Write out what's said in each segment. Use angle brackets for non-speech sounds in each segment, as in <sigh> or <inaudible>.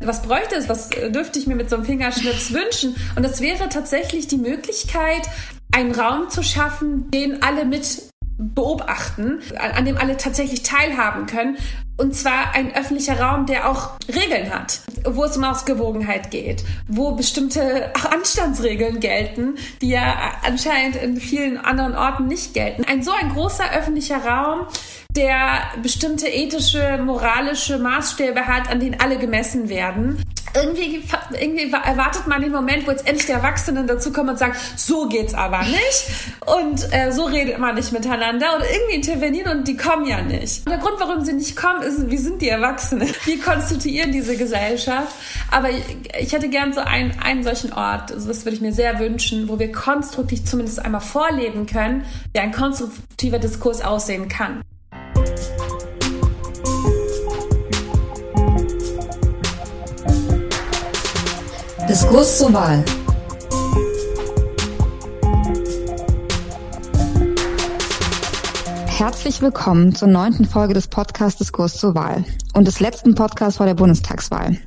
Was bräuchte es? Was dürfte ich mir mit so einem Fingerschnips <laughs> wünschen? Und das wäre tatsächlich die Möglichkeit, einen Raum zu schaffen, den alle mit beobachten, an dem alle tatsächlich teilhaben können. Und zwar ein öffentlicher Raum, der auch Regeln hat, wo es um Ausgewogenheit geht, wo bestimmte Anstandsregeln gelten, die ja anscheinend in vielen anderen Orten nicht gelten. Ein so ein großer öffentlicher Raum, der bestimmte ethische, moralische Maßstäbe hat, an denen alle gemessen werden. Irgendwie, irgendwie erwartet man den Moment, wo jetzt endlich die Erwachsenen dazukommen und sagen, so geht's aber nicht. Und äh, so redet man nicht miteinander. Und irgendwie intervenieren und die kommen ja nicht. Und der Grund, warum sie nicht kommen, ist, wie sind die Erwachsenen? <laughs> Wie konstituieren diese Gesellschaft? Aber ich, ich hätte gern so einen, einen solchen Ort, also das würde ich mir sehr wünschen, wo wir konstruktiv zumindest einmal vorleben können, wie ein konstruktiver Diskurs aussehen kann. Diskurs zur Wahl. Herzlich willkommen zur neunten Folge des Podcasts Diskurs zur Wahl und des letzten Podcasts vor der Bundestagswahl.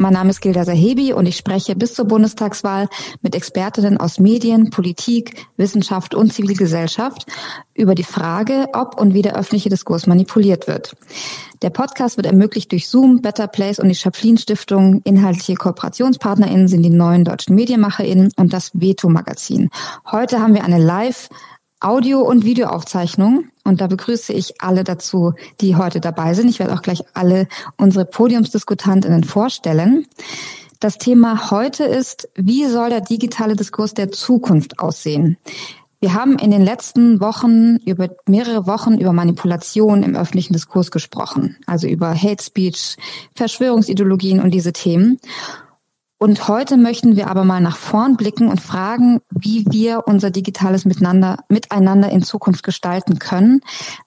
Mein Name ist Gilda Sahebi und ich spreche bis zur Bundestagswahl mit Expertinnen aus Medien, Politik, Wissenschaft und Zivilgesellschaft über die Frage, ob und wie der öffentliche Diskurs manipuliert wird. Der Podcast wird ermöglicht durch Zoom, Better Place und die Chaplin Stiftung. Inhaltliche KooperationspartnerInnen sind die neuen deutschen MedienmacherInnen und das Veto Magazin. Heute haben wir eine Live Audio- und Videoaufzeichnung. Und da begrüße ich alle dazu, die heute dabei sind. Ich werde auch gleich alle unsere Podiumsdiskutantinnen vorstellen. Das Thema heute ist, wie soll der digitale Diskurs der Zukunft aussehen? Wir haben in den letzten Wochen über mehrere Wochen über Manipulation im öffentlichen Diskurs gesprochen, also über Hate Speech, Verschwörungsideologien und diese Themen. Und heute möchten wir aber mal nach vorn blicken und fragen, wie wir unser digitales Miteinander, Miteinander in Zukunft gestalten können,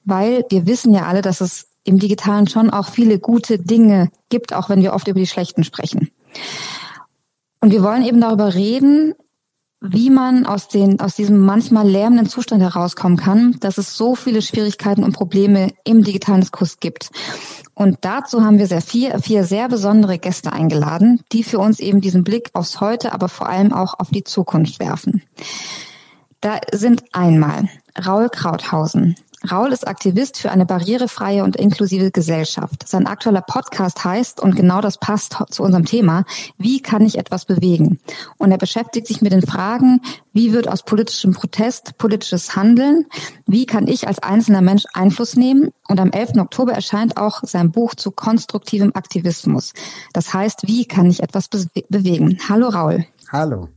weil wir wissen ja alle, dass es im Digitalen schon auch viele gute Dinge gibt, auch wenn wir oft über die schlechten sprechen. Und wir wollen eben darüber reden, wie man aus, den, aus diesem manchmal lärmenden Zustand herauskommen kann, dass es so viele Schwierigkeiten und Probleme im digitalen Diskurs gibt. Und dazu haben wir sehr vier, vier sehr besondere Gäste eingeladen, die für uns eben diesen Blick aufs Heute, aber vor allem auch auf die Zukunft werfen. Da sind einmal Raul Krauthausen. Raul ist Aktivist für eine barrierefreie und inklusive Gesellschaft. Sein aktueller Podcast heißt, und genau das passt zu unserem Thema, wie kann ich etwas bewegen? Und er beschäftigt sich mit den Fragen, wie wird aus politischem Protest politisches Handeln? Wie kann ich als einzelner Mensch Einfluss nehmen? Und am 11. Oktober erscheint auch sein Buch zu konstruktivem Aktivismus. Das heißt, wie kann ich etwas bewegen? Hallo Raul. Hallo.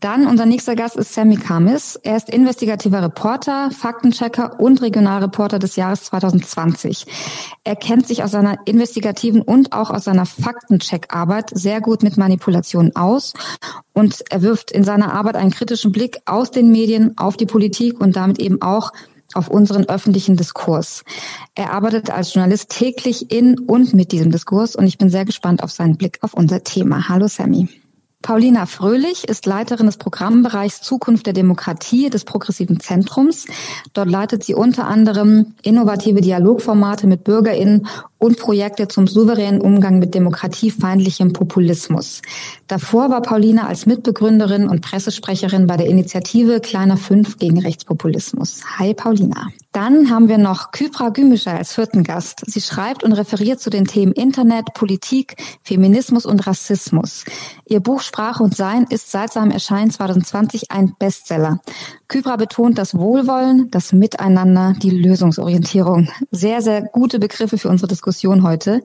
Dann unser nächster Gast ist Sammy Kamis. Er ist investigativer Reporter, Faktenchecker und Regionalreporter des Jahres 2020. Er kennt sich aus seiner investigativen und auch aus seiner Faktencheckarbeit sehr gut mit Manipulation aus und er wirft in seiner Arbeit einen kritischen Blick aus den Medien auf die Politik und damit eben auch auf unseren öffentlichen Diskurs. Er arbeitet als Journalist täglich in und mit diesem Diskurs und ich bin sehr gespannt auf seinen Blick auf unser Thema. Hallo Sammy. Paulina Fröhlich ist Leiterin des Programmbereichs Zukunft der Demokratie des Progressiven Zentrums. Dort leitet sie unter anderem innovative Dialogformate mit BürgerInnen und Projekte zum souveränen Umgang mit demokratiefeindlichem Populismus. Davor war Paulina als Mitbegründerin und Pressesprecherin bei der Initiative Kleiner Fünf gegen Rechtspopulismus. Hi Paulina. Dann haben wir noch Kypra Gümischer als vierten Gast. Sie schreibt und referiert zu den Themen Internet, Politik, Feminismus und Rassismus. Ihr Buch Sprache und Sein ist seit seinem Erscheinen 2020 ein Bestseller. Kypra betont das Wohlwollen, das Miteinander, die Lösungsorientierung. Sehr, sehr gute Begriffe für unsere Diskussion heute.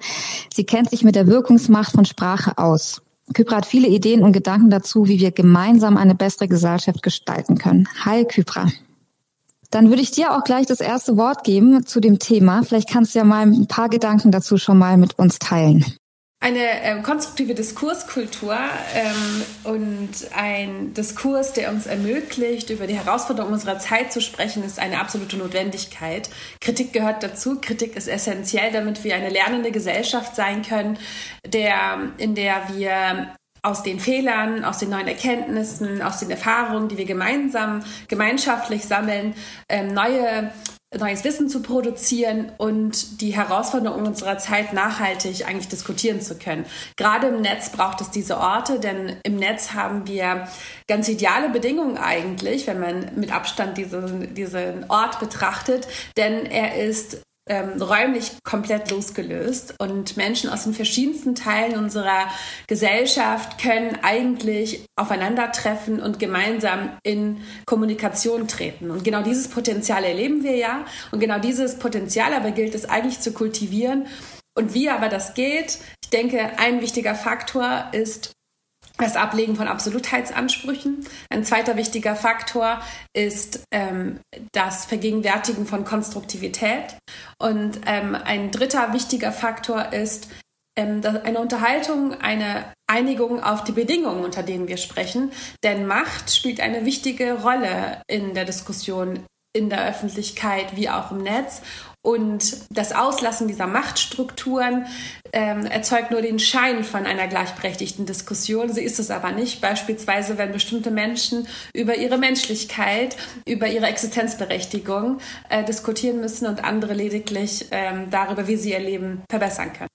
Sie kennt sich mit der Wirkungsmacht von Sprache aus. Kypra hat viele Ideen und Gedanken dazu, wie wir gemeinsam eine bessere Gesellschaft gestalten können. Hi, Kypra. Dann würde ich dir auch gleich das erste Wort geben zu dem Thema. Vielleicht kannst du ja mal ein paar Gedanken dazu schon mal mit uns teilen eine ähm, konstruktive Diskurskultur ähm, und ein Diskurs, der uns ermöglicht, über die Herausforderungen unserer Zeit zu sprechen, ist eine absolute Notwendigkeit. Kritik gehört dazu. Kritik ist essentiell, damit wir eine lernende Gesellschaft sein können, der, in der wir aus den Fehlern, aus den neuen Erkenntnissen, aus den Erfahrungen, die wir gemeinsam, gemeinschaftlich sammeln, ähm, neue neues Wissen zu produzieren und die Herausforderungen unserer Zeit nachhaltig eigentlich diskutieren zu können. Gerade im Netz braucht es diese Orte, denn im Netz haben wir ganz ideale Bedingungen eigentlich, wenn man mit Abstand diesen, diesen Ort betrachtet, denn er ist ähm, räumlich komplett losgelöst und Menschen aus den verschiedensten Teilen unserer Gesellschaft können eigentlich aufeinandertreffen und gemeinsam in Kommunikation treten. Und genau dieses Potenzial erleben wir ja und genau dieses Potenzial aber gilt es eigentlich zu kultivieren. Und wie aber das geht, ich denke, ein wichtiger Faktor ist das Ablegen von Absolutheitsansprüchen. Ein zweiter wichtiger Faktor ist ähm, das Vergegenwärtigen von Konstruktivität. Und ähm, ein dritter wichtiger Faktor ist ähm, eine Unterhaltung, eine Einigung auf die Bedingungen, unter denen wir sprechen. Denn Macht spielt eine wichtige Rolle in der Diskussion in der Öffentlichkeit wie auch im Netz. Und das Auslassen dieser Machtstrukturen ähm, erzeugt nur den Schein von einer gleichberechtigten Diskussion. Sie ist es aber nicht. Beispielsweise, wenn bestimmte Menschen über ihre Menschlichkeit, über ihre Existenzberechtigung äh, diskutieren müssen und andere lediglich ähm, darüber, wie sie ihr Leben verbessern können.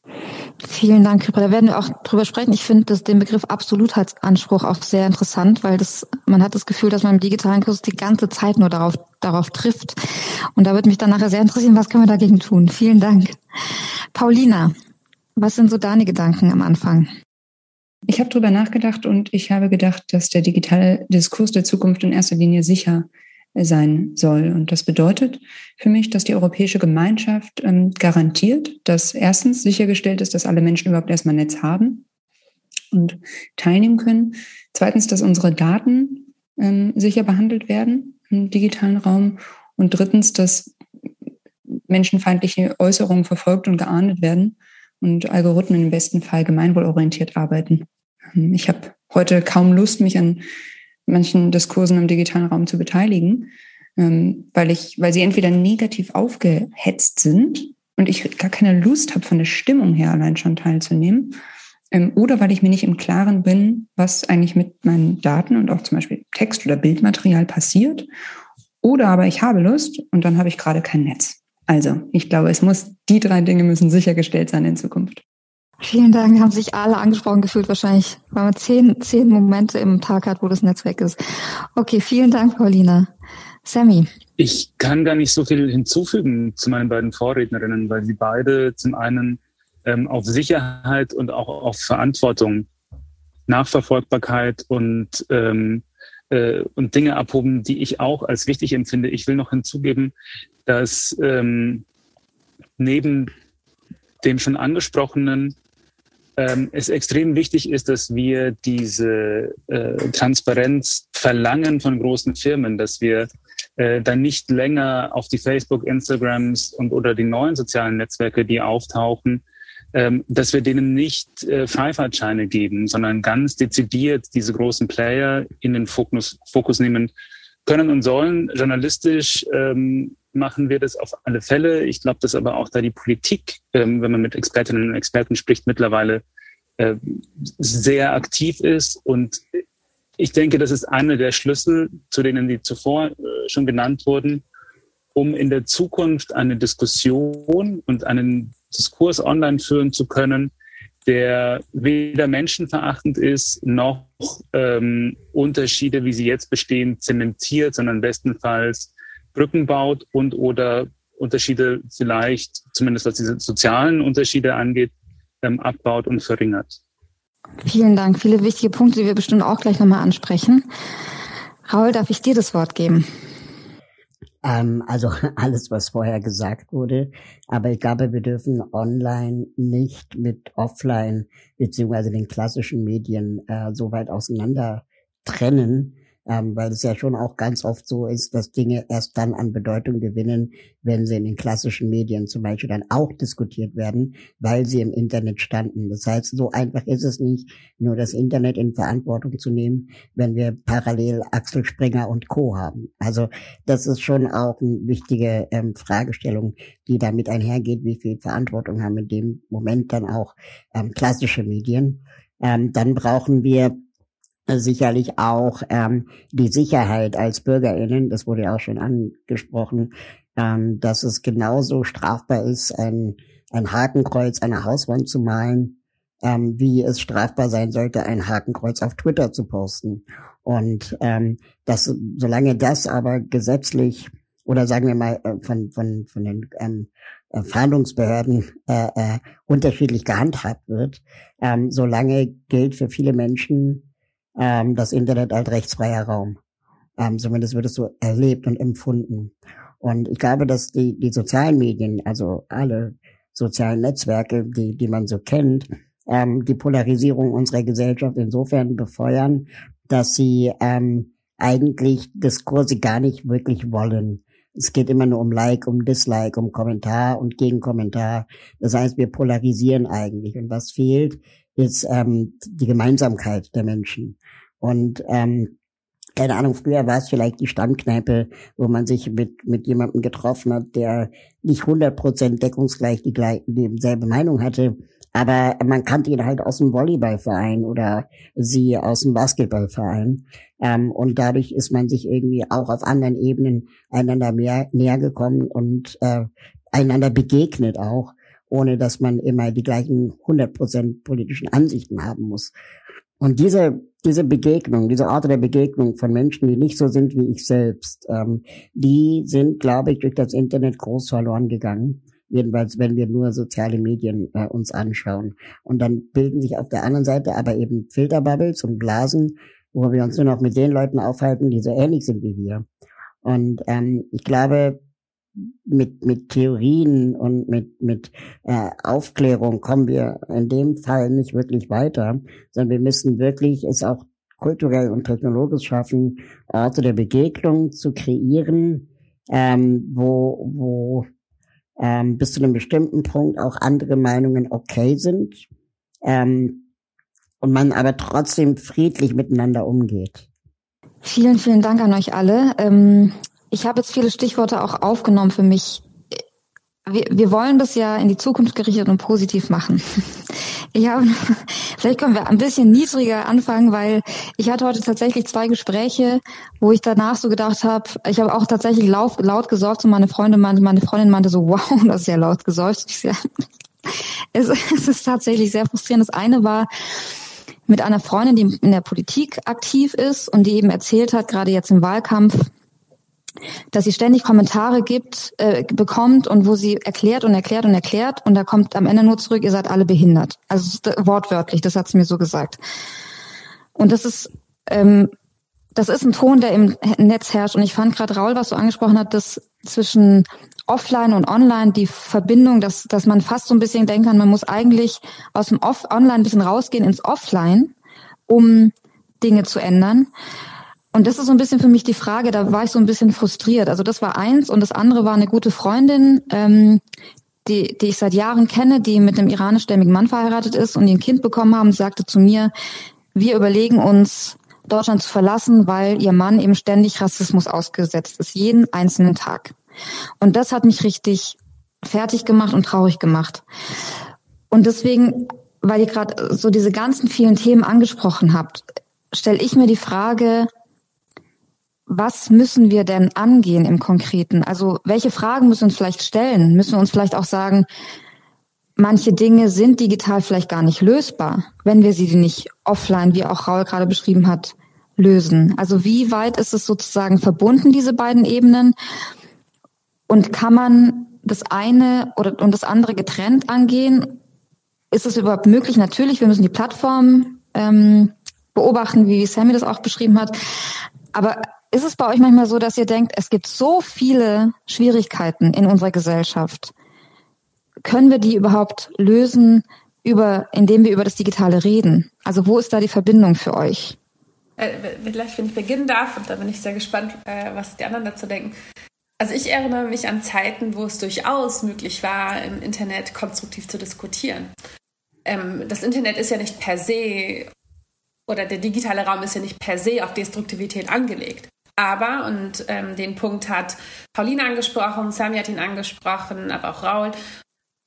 Vielen Dank, Kypra. Da werden wir auch drüber sprechen. Ich finde den Begriff Absolutheitsanspruch auch sehr interessant, weil das, man hat das Gefühl, dass man im digitalen Kurs die ganze Zeit nur darauf, darauf trifft. Und da würde mich dann nachher sehr interessieren, was können wir dagegen tun? Vielen Dank. Paulina, was sind so deine Gedanken am Anfang? Ich habe drüber nachgedacht und ich habe gedacht, dass der digitale Diskurs der Zukunft in erster Linie sicher sein soll. Und das bedeutet für mich, dass die europäische Gemeinschaft ähm, garantiert, dass erstens sichergestellt ist, dass alle Menschen überhaupt erstmal Netz haben und teilnehmen können. Zweitens, dass unsere Daten ähm, sicher behandelt werden im digitalen Raum. Und drittens, dass menschenfeindliche Äußerungen verfolgt und geahndet werden und Algorithmen im besten Fall gemeinwohlorientiert arbeiten. Ähm, ich habe heute kaum Lust, mich an manchen Diskursen im digitalen Raum zu beteiligen, ähm, weil ich, weil sie entweder negativ aufgehetzt sind und ich gar keine Lust habe, von der Stimmung her allein schon teilzunehmen, ähm, oder weil ich mir nicht im Klaren bin, was eigentlich mit meinen Daten und auch zum Beispiel Text- oder Bildmaterial passiert. Oder aber ich habe Lust und dann habe ich gerade kein Netz. Also, ich glaube, es muss, die drei Dinge müssen sichergestellt sein in Zukunft. Vielen Dank, haben sich alle angesprochen gefühlt wahrscheinlich, weil man zehn, zehn Momente im Tag hat, wo das Netz weg ist. Okay, vielen Dank, Paulina. Sammy. Ich kann gar nicht so viel hinzufügen zu meinen beiden Vorrednerinnen, weil sie beide zum einen ähm, auf Sicherheit und auch auf Verantwortung, Nachverfolgbarkeit und, ähm, äh, und Dinge abhoben, die ich auch als wichtig empfinde. Ich will noch hinzugeben, dass ähm, neben dem schon angesprochenen ähm, es extrem wichtig ist, dass wir diese äh, Transparenz verlangen von großen Firmen, dass wir äh, dann nicht länger auf die Facebook, Instagrams und oder die neuen sozialen Netzwerke, die auftauchen, ähm, dass wir denen nicht äh, Freifahrtscheine geben, sondern ganz dezidiert diese großen Player in den Fokus, Fokus nehmen können und sollen. Journalistisch ähm, machen wir das auf alle Fälle. Ich glaube, dass aber auch da die Politik, ähm, wenn man mit Expertinnen und Experten spricht, mittlerweile äh, sehr aktiv ist. Und ich denke, das ist einer der Schlüssel, zu denen die zuvor äh, schon genannt wurden, um in der Zukunft eine Diskussion und einen Diskurs online führen zu können, der weder menschenverachtend ist, noch ähm, Unterschiede, wie sie jetzt bestehen, zementiert, sondern bestenfalls Brücken baut und oder Unterschiede vielleicht, zumindest was diese sozialen Unterschiede angeht, ähm, abbaut und verringert. Vielen Dank. Viele wichtige Punkte, die wir bestimmt auch gleich nochmal ansprechen. Raul, darf ich dir das Wort geben? Ähm, also <laughs> alles, was vorher gesagt wurde. Aber ich glaube, wir dürfen online nicht mit offline beziehungsweise den klassischen Medien äh, so weit auseinander trennen, ähm, weil es ja schon auch ganz oft so ist, dass Dinge erst dann an Bedeutung gewinnen, wenn sie in den klassischen Medien zum Beispiel dann auch diskutiert werden, weil sie im Internet standen. Das heißt, so einfach ist es nicht, nur das Internet in Verantwortung zu nehmen, wenn wir parallel Axel Springer und Co. haben. Also das ist schon auch eine wichtige ähm, Fragestellung, die damit einhergeht, wie viel Verantwortung haben in dem Moment dann auch ähm, klassische Medien. Ähm, dann brauchen wir sicherlich auch ähm, die Sicherheit als BürgerInnen, das wurde ja auch schon angesprochen, ähm, dass es genauso strafbar ist, ein, ein Hakenkreuz an der Hauswand zu malen, ähm, wie es strafbar sein sollte, ein Hakenkreuz auf Twitter zu posten. Und ähm, dass, solange das aber gesetzlich oder sagen wir mal äh, von, von, von den ähm, äh, Fahndungsbehörden äh, äh, unterschiedlich gehandhabt wird, ähm, solange gilt für viele Menschen ähm, das Internet als rechtsfreier Raum. Ähm, zumindest wird es so erlebt und empfunden. Und ich glaube, dass die, die sozialen Medien, also alle sozialen Netzwerke, die, die man so kennt, ähm, die Polarisierung unserer Gesellschaft insofern befeuern, dass sie ähm, eigentlich Diskurse gar nicht wirklich wollen. Es geht immer nur um Like, um Dislike, um Kommentar und Gegenkommentar. Das heißt, wir polarisieren eigentlich. Und was fehlt, ist ähm, die Gemeinsamkeit der Menschen. Und ähm, keine Ahnung, früher war es vielleicht die Stammkneipe, wo man sich mit, mit jemandem getroffen hat, der nicht 100% deckungsgleich die, dieselbe Meinung hatte, aber man kannte ihn halt aus dem Volleyballverein oder sie aus dem Basketballverein. Ähm, und dadurch ist man sich irgendwie auch auf anderen Ebenen einander mehr näher gekommen und äh, einander begegnet auch, ohne dass man immer die gleichen 100% politischen Ansichten haben muss. Und diese, diese Begegnung, diese Art der Begegnung von Menschen, die nicht so sind wie ich selbst, ähm, die sind, glaube ich, durch das Internet groß verloren gegangen. Jedenfalls, wenn wir nur soziale Medien äh, uns anschauen. Und dann bilden sich auf der anderen Seite aber eben Filterbubbles und Blasen, wo wir uns nur noch mit den Leuten aufhalten, die so ähnlich sind wie wir. Und ähm, ich glaube, mit, mit Theorien und mit, mit äh, Aufklärung kommen wir in dem Fall nicht wirklich weiter, sondern wir müssen wirklich es auch kulturell und technologisch schaffen, Orte der Begegnung zu kreieren, ähm, wo, wo ähm, bis zu einem bestimmten Punkt auch andere Meinungen okay sind ähm, und man aber trotzdem friedlich miteinander umgeht. Vielen, vielen Dank an euch alle. Ähm, ich habe jetzt viele Stichworte auch aufgenommen für mich. Wir, wir wollen das ja in die Zukunft gerichtet und positiv machen. <laughs> Ich habe, vielleicht können wir ein bisschen niedriger anfangen, weil ich hatte heute tatsächlich zwei Gespräche, wo ich danach so gedacht habe, ich habe auch tatsächlich laut, laut gesorgt und meine Freundin meinte, meine Freundin meinte so, wow, <laughs> das ist ja laut gesäuft. Sehr, <laughs> es, es ist tatsächlich sehr frustrierend. Das eine war, mit einer Freundin, die in der Politik aktiv ist und die eben erzählt hat, gerade jetzt im Wahlkampf, dass sie ständig Kommentare gibt, äh, bekommt und wo sie erklärt und erklärt und erklärt und da kommt am Ende nur zurück, ihr seid alle behindert. Also wortwörtlich, das hat sie mir so gesagt. Und das ist ähm, das ist ein Ton, der im Netz herrscht. Und ich fand gerade Raul, was du angesprochen hast, dass zwischen Offline und Online die Verbindung, dass, dass man fast so ein bisschen denken kann, man muss eigentlich aus dem Off Online ein bisschen rausgehen ins Offline, um Dinge zu ändern. Und das ist so ein bisschen für mich die Frage, da war ich so ein bisschen frustriert. Also das war eins und das andere war eine gute Freundin, ähm, die, die ich seit Jahren kenne, die mit einem iranischstämmigen Mann verheiratet ist und die ein Kind bekommen haben, sagte zu mir, wir überlegen uns, Deutschland zu verlassen, weil ihr Mann eben ständig Rassismus ausgesetzt ist, jeden einzelnen Tag. Und das hat mich richtig fertig gemacht und traurig gemacht. Und deswegen, weil ihr gerade so diese ganzen vielen Themen angesprochen habt, stelle ich mir die Frage, was müssen wir denn angehen im Konkreten? Also welche Fragen müssen wir uns vielleicht stellen? Müssen wir uns vielleicht auch sagen, manche Dinge sind digital vielleicht gar nicht lösbar, wenn wir sie nicht offline, wie auch Raul gerade beschrieben hat, lösen? Also wie weit ist es sozusagen verbunden, diese beiden Ebenen? Und kann man das eine oder und das andere getrennt angehen? Ist es überhaupt möglich? Natürlich, wir müssen die Plattform ähm, beobachten, wie Sammy das auch beschrieben hat. Aber ist es bei euch manchmal so, dass ihr denkt, es gibt so viele Schwierigkeiten in unserer Gesellschaft? Können wir die überhaupt lösen, über, indem wir über das Digitale reden? Also wo ist da die Verbindung für euch? Äh, vielleicht, wenn ich beginnen darf, und da bin ich sehr gespannt, äh, was die anderen dazu denken. Also ich erinnere mich an Zeiten, wo es durchaus möglich war, im Internet konstruktiv zu diskutieren. Ähm, das Internet ist ja nicht per se oder der digitale Raum ist ja nicht per se auf Destruktivität angelegt. Aber, und ähm, den Punkt hat Pauline angesprochen, Sami hat ihn angesprochen, aber auch Raul,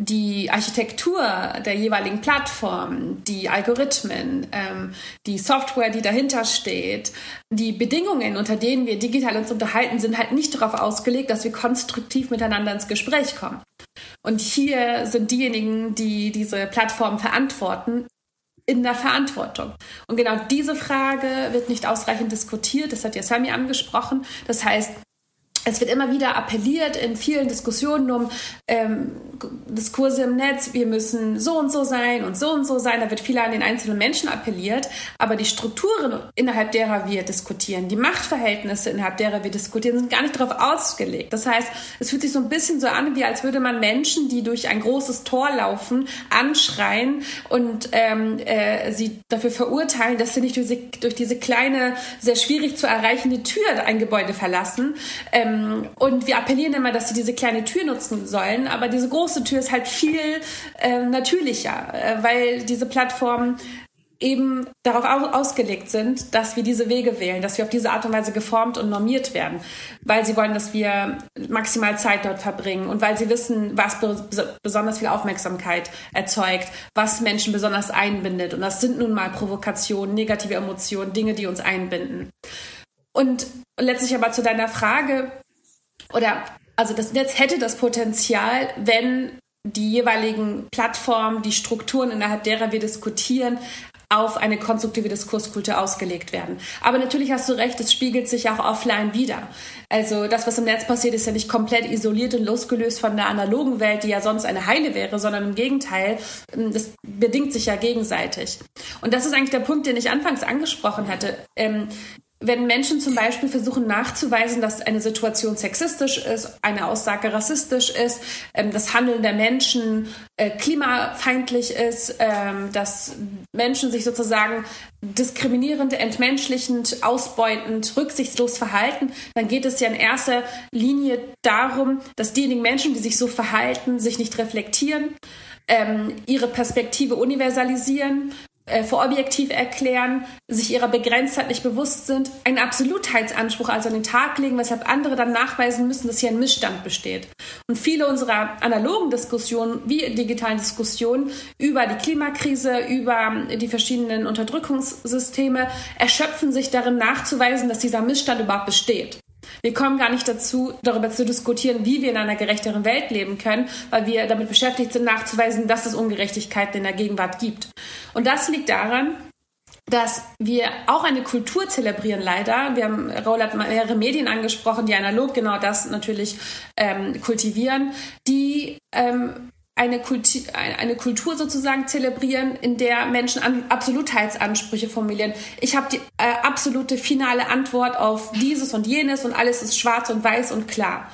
die Architektur der jeweiligen Plattform, die Algorithmen, ähm, die Software, die dahinter steht, die Bedingungen, unter denen wir digital uns unterhalten, sind halt nicht darauf ausgelegt, dass wir konstruktiv miteinander ins Gespräch kommen. Und hier sind diejenigen, die diese Plattform verantworten, in der Verantwortung. Und genau diese Frage wird nicht ausreichend diskutiert. Das hat ja Sami angesprochen. Das heißt, es wird immer wieder appelliert in vielen Diskussionen um ähm, Diskurse im Netz, wir müssen so und so sein und so und so sein. Da wird viel an den einzelnen Menschen appelliert, aber die Strukturen, innerhalb derer wir diskutieren, die Machtverhältnisse, innerhalb derer wir diskutieren, sind gar nicht darauf ausgelegt. Das heißt, es fühlt sich so ein bisschen so an, wie als würde man Menschen, die durch ein großes Tor laufen, anschreien und ähm, äh, sie dafür verurteilen, dass sie nicht durch, durch diese kleine, sehr schwierig zu erreichende Tür ein Gebäude verlassen. Ähm, ähm, und wir appellieren immer, dass sie diese kleine Tür nutzen sollen, aber diese große Tür ist halt viel äh, natürlicher, äh, weil diese Plattformen eben darauf ausgelegt sind, dass wir diese Wege wählen, dass wir auf diese Art und Weise geformt und normiert werden, weil sie wollen, dass wir maximal Zeit dort verbringen und weil sie wissen, was besonders viel Aufmerksamkeit erzeugt, was Menschen besonders einbindet. Und das sind nun mal Provokationen, negative Emotionen, Dinge, die uns einbinden. Und letztlich aber zu deiner Frage, oder also das Netz hätte das Potenzial, wenn die jeweiligen Plattformen, die Strukturen, innerhalb derer wir diskutieren, auf eine konstruktive Diskurskultur ausgelegt werden. Aber natürlich hast du recht, es spiegelt sich auch offline wieder. Also das, was im Netz passiert, ist ja nicht komplett isoliert und losgelöst von der analogen Welt, die ja sonst eine heile wäre, sondern im Gegenteil, das bedingt sich ja gegenseitig. Und das ist eigentlich der Punkt, den ich anfangs angesprochen hatte. Ähm, wenn Menschen zum Beispiel versuchen nachzuweisen, dass eine Situation sexistisch ist, eine Aussage rassistisch ist, ähm, das Handeln der Menschen äh, klimafeindlich ist, ähm, dass Menschen sich sozusagen diskriminierend, entmenschlichend, ausbeutend, rücksichtslos verhalten, dann geht es ja in erster Linie darum, dass diejenigen Menschen, die sich so verhalten, sich nicht reflektieren, ähm, ihre Perspektive universalisieren, äh, für objektiv erklären, sich ihrer Begrenztheit nicht bewusst sind, einen Absolutheitsanspruch also an den Tag legen, weshalb andere dann nachweisen müssen, dass hier ein Missstand besteht. Und viele unserer analogen Diskussionen, wie digitalen Diskussionen über die Klimakrise, über die verschiedenen Unterdrückungssysteme, erschöpfen sich darin nachzuweisen, dass dieser Missstand überhaupt besteht. Wir kommen gar nicht dazu, darüber zu diskutieren, wie wir in einer gerechteren Welt leben können, weil wir damit beschäftigt sind, nachzuweisen, dass es Ungerechtigkeiten in der Gegenwart gibt. Und das liegt daran, dass wir auch eine Kultur zelebrieren, leider. Wir haben, hat mehrere Medien angesprochen, die analog genau das natürlich ähm, kultivieren, die ähm, eine, Kultur, eine Kultur sozusagen zelebrieren, in der Menschen an Absolutheitsansprüche formulieren. Ich habe die äh, absolute finale Antwort auf dieses und jenes und alles ist schwarz und weiß und klar.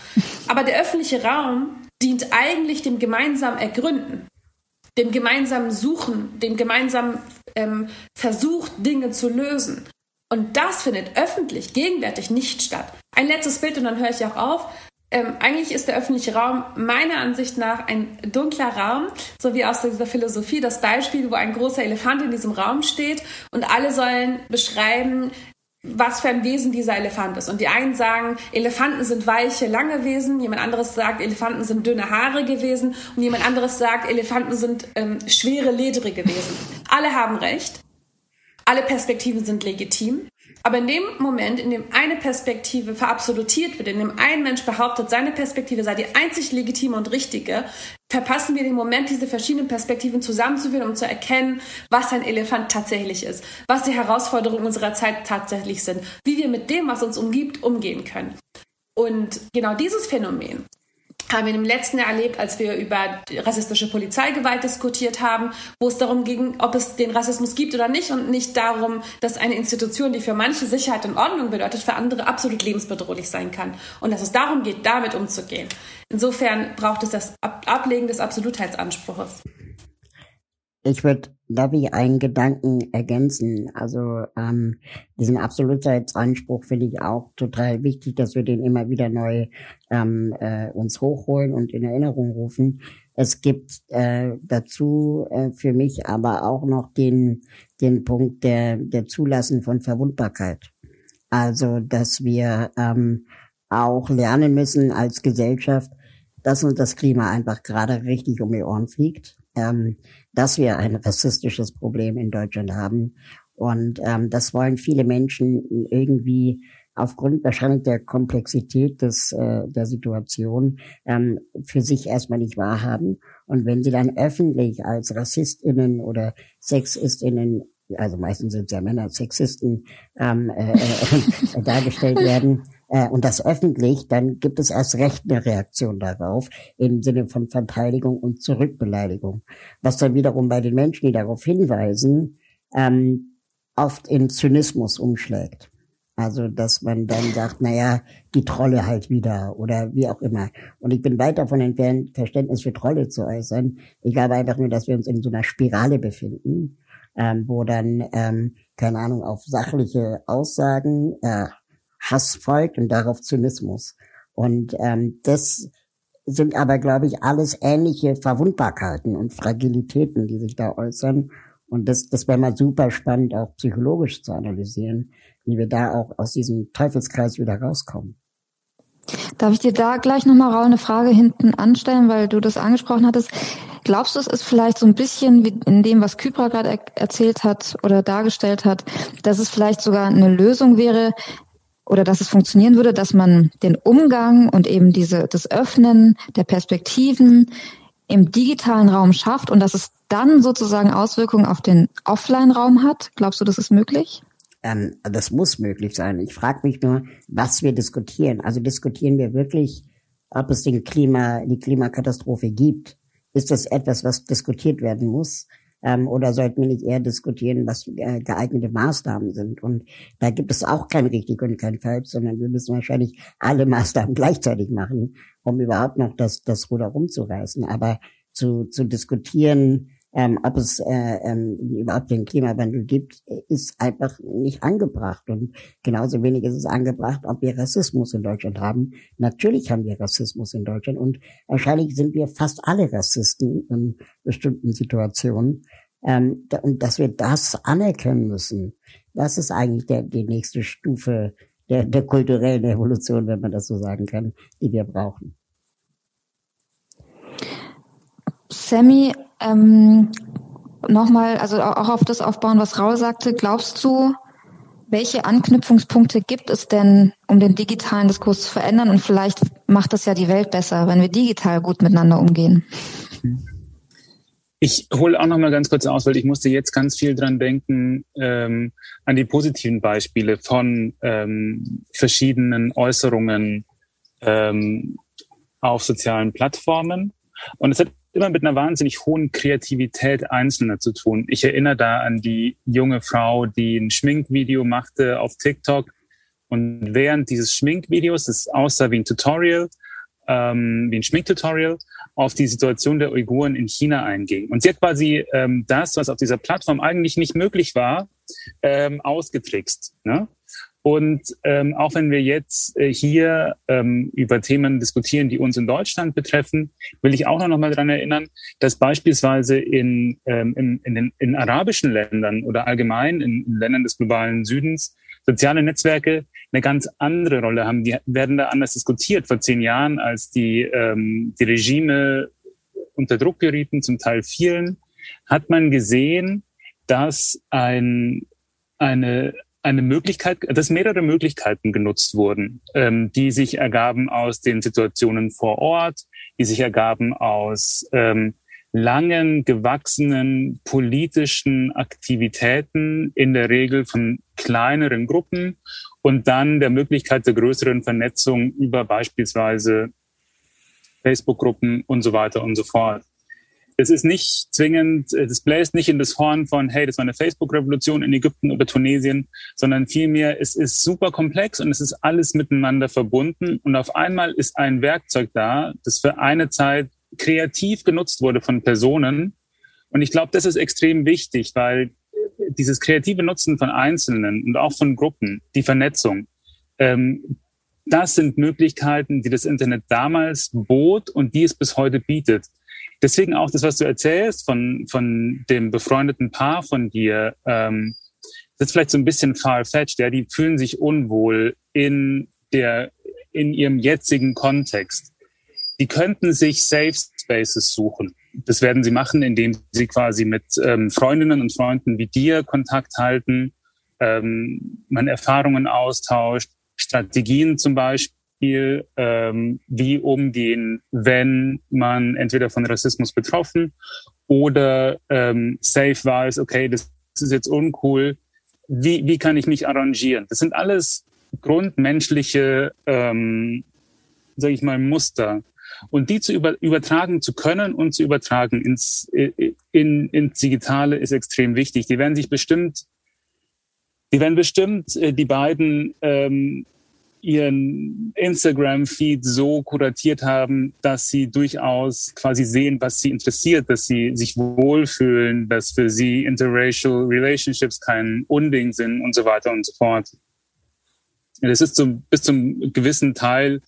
Aber der öffentliche Raum dient eigentlich dem gemeinsamen Ergründen, dem gemeinsamen Suchen, dem gemeinsamen ähm, Versuch, Dinge zu lösen. Und das findet öffentlich, gegenwärtig nicht statt. Ein letztes Bild und dann höre ich auch auf. Ähm, eigentlich ist der öffentliche Raum meiner Ansicht nach ein dunkler Raum, so wie aus dieser Philosophie das Beispiel, wo ein großer Elefant in diesem Raum steht und alle sollen beschreiben, was für ein Wesen dieser Elefant ist. Und die einen sagen, Elefanten sind weiche, lange Wesen, jemand anderes sagt, Elefanten sind dünne, haarige Wesen und jemand anderes sagt, Elefanten sind ähm, schwere, ledrige Wesen. Alle haben recht. Alle Perspektiven sind legitim. Aber in dem Moment, in dem eine Perspektive verabsolutiert wird, in dem ein Mensch behauptet, seine Perspektive sei die einzig legitime und richtige, verpassen wir den Moment, diese verschiedenen Perspektiven zusammenzuführen, um zu erkennen, was ein Elefant tatsächlich ist, was die Herausforderungen unserer Zeit tatsächlich sind, wie wir mit dem, was uns umgibt, umgehen können. Und genau dieses Phänomen haben wir im letzten Jahr erlebt, als wir über rassistische Polizeigewalt diskutiert haben, wo es darum ging, ob es den Rassismus gibt oder nicht und nicht darum, dass eine Institution, die für manche Sicherheit und Ordnung bedeutet, für andere absolut lebensbedrohlich sein kann und dass es darum geht, damit umzugehen. Insofern braucht es das Ablegen des Absolutheitsanspruchs. Ich würde, ich einen Gedanken ergänzen? Also ähm, diesen Absolutheitsanspruch finde ich auch total wichtig, dass wir den immer wieder neu ähm, äh, uns hochholen und in Erinnerung rufen. Es gibt äh, dazu äh, für mich aber auch noch den, den Punkt der, der Zulassen von Verwundbarkeit. Also, dass wir ähm, auch lernen müssen als Gesellschaft, dass uns das Klima einfach gerade richtig um die Ohren fliegt, ähm, dass wir ein rassistisches Problem in Deutschland haben. Und ähm, das wollen viele Menschen irgendwie aufgrund wahrscheinlich der Komplexität des, äh, der Situation ähm, für sich erstmal nicht wahrhaben. Und wenn sie dann öffentlich als RassistInnen oder SexistInnen also meistens sind es ja Männer, Sexisten, ähm, äh, äh, <laughs> dargestellt werden, äh, und das öffentlich, dann gibt es erst recht eine Reaktion darauf im Sinne von Verteidigung und Zurückbeleidigung. Was dann wiederum bei den Menschen, die darauf hinweisen, ähm, oft in Zynismus umschlägt. Also, dass man dann sagt, naja, die Trolle halt wieder oder wie auch immer. Und ich bin weit davon entfernt, Verständnis für Trolle zu äußern. Ich glaube einfach nur, dass wir uns in so einer Spirale befinden, ähm, wo dann, ähm, keine Ahnung, auf sachliche Aussagen, äh, Hass folgt und darauf Zynismus. Und ähm, das sind aber, glaube ich, alles ähnliche Verwundbarkeiten und Fragilitäten, die sich da äußern. Und das, das wäre mal super spannend, auch psychologisch zu analysieren, wie wir da auch aus diesem Teufelskreis wieder rauskommen. Darf ich dir da gleich nochmal, Raul, eine Frage hinten anstellen, weil du das angesprochen hattest. Glaubst du, es ist vielleicht so ein bisschen wie in dem, was Kypra gerade er erzählt hat oder dargestellt hat, dass es vielleicht sogar eine Lösung wäre, oder dass es funktionieren würde, dass man den Umgang und eben diese, das Öffnen der Perspektiven im digitalen Raum schafft und dass es dann sozusagen Auswirkungen auf den Offline-Raum hat? Glaubst du, das ist möglich? Ähm, das muss möglich sein. Ich frage mich nur, was wir diskutieren. Also diskutieren wir wirklich, ob es den Klima, die Klimakatastrophe gibt? Ist das etwas, was diskutiert werden muss? Ähm, oder sollten wir nicht eher diskutieren, was äh, geeignete Maßnahmen sind? Und da gibt es auch kein richtig und kein falsch, sondern wir müssen wahrscheinlich alle Maßnahmen <laughs> gleichzeitig machen, um überhaupt noch das, das Ruder rumzureißen. Aber zu, zu diskutieren, ähm, ob es äh, ähm, überhaupt den Klimawandel gibt, ist einfach nicht angebracht. Und genauso wenig ist es angebracht, ob wir Rassismus in Deutschland haben. Natürlich haben wir Rassismus in Deutschland und wahrscheinlich sind wir fast alle Rassisten in bestimmten Situationen. Ähm, und dass wir das anerkennen müssen, das ist eigentlich der, die nächste Stufe der, der kulturellen Evolution, wenn man das so sagen kann, die wir brauchen. Sammy, ähm, nochmal, also auch auf das aufbauen, was Raul sagte, glaubst du, welche Anknüpfungspunkte gibt es denn, um den digitalen Diskurs zu verändern? Und vielleicht macht das ja die Welt besser, wenn wir digital gut miteinander umgehen. Ich hole auch noch mal ganz kurz aus, weil ich musste jetzt ganz viel dran denken ähm, an die positiven Beispiele von ähm, verschiedenen Äußerungen ähm, auf sozialen Plattformen. Und es hat immer mit einer wahnsinnig hohen Kreativität Einzelner zu tun. Ich erinnere da an die junge Frau, die ein Schminkvideo machte auf TikTok und während dieses Schminkvideos, das aussah wie ein Tutorial, ähm, wie ein Schminktutorial, auf die Situation der Uiguren in China einging. Und sie hat quasi ähm, das, was auf dieser Plattform eigentlich nicht möglich war, ähm, ausgetrickst. Ne? Und ähm, auch wenn wir jetzt äh, hier ähm, über Themen diskutieren, die uns in Deutschland betreffen, will ich auch noch mal daran erinnern, dass beispielsweise in, ähm, in, in, den, in arabischen Ländern oder allgemein in, in Ländern des globalen Südens soziale Netzwerke eine ganz andere Rolle haben. Die werden da anders diskutiert. Vor zehn Jahren, als die, ähm, die Regime unter Druck gerieten, zum Teil vielen, hat man gesehen, dass ein, eine, eine Möglichkeit, dass mehrere Möglichkeiten genutzt wurden, ähm, die sich ergaben aus den Situationen vor Ort, die sich ergaben aus ähm, langen, gewachsenen politischen Aktivitäten, in der Regel von kleineren Gruppen und dann der Möglichkeit der größeren Vernetzung über beispielsweise Facebook-Gruppen und so weiter und so fort es ist nicht zwingend, äh, das bläst nicht in das Horn von, hey, das war eine Facebook-Revolution in Ägypten oder Tunesien, sondern vielmehr, es ist super komplex und es ist alles miteinander verbunden. Und auf einmal ist ein Werkzeug da, das für eine Zeit kreativ genutzt wurde von Personen. Und ich glaube, das ist extrem wichtig, weil dieses kreative Nutzen von Einzelnen und auch von Gruppen, die Vernetzung, ähm, das sind Möglichkeiten, die das Internet damals bot und die es bis heute bietet. Deswegen auch das, was du erzählst von, von dem befreundeten Paar von dir, ähm, das ist vielleicht so ein bisschen far-fetched, ja, die fühlen sich unwohl in der, in ihrem jetzigen Kontext. die könnten sich Safe Spaces suchen. Das werden sie machen, indem sie quasi mit ähm, Freundinnen und Freunden wie dir Kontakt halten, ähm, man Erfahrungen austauscht, Strategien zum Beispiel, ähm, wie umgehen, wenn man entweder von Rassismus betroffen oder ähm, safe weiß, okay, das, das ist jetzt uncool, wie, wie kann ich mich arrangieren? Das sind alles grundmenschliche, ähm, sage ich mal, Muster. Und die zu über, übertragen zu können und zu übertragen ins, in, ins Digitale ist extrem wichtig. Die werden sich bestimmt, die werden bestimmt äh, die beiden ähm, ihren Instagram-Feed so kuratiert haben, dass sie durchaus quasi sehen, was sie interessiert, dass sie sich wohlfühlen, dass für sie interracial Relationships kein Unding sind und so weiter und so fort. Das ist zum, bis zum gewissen Teil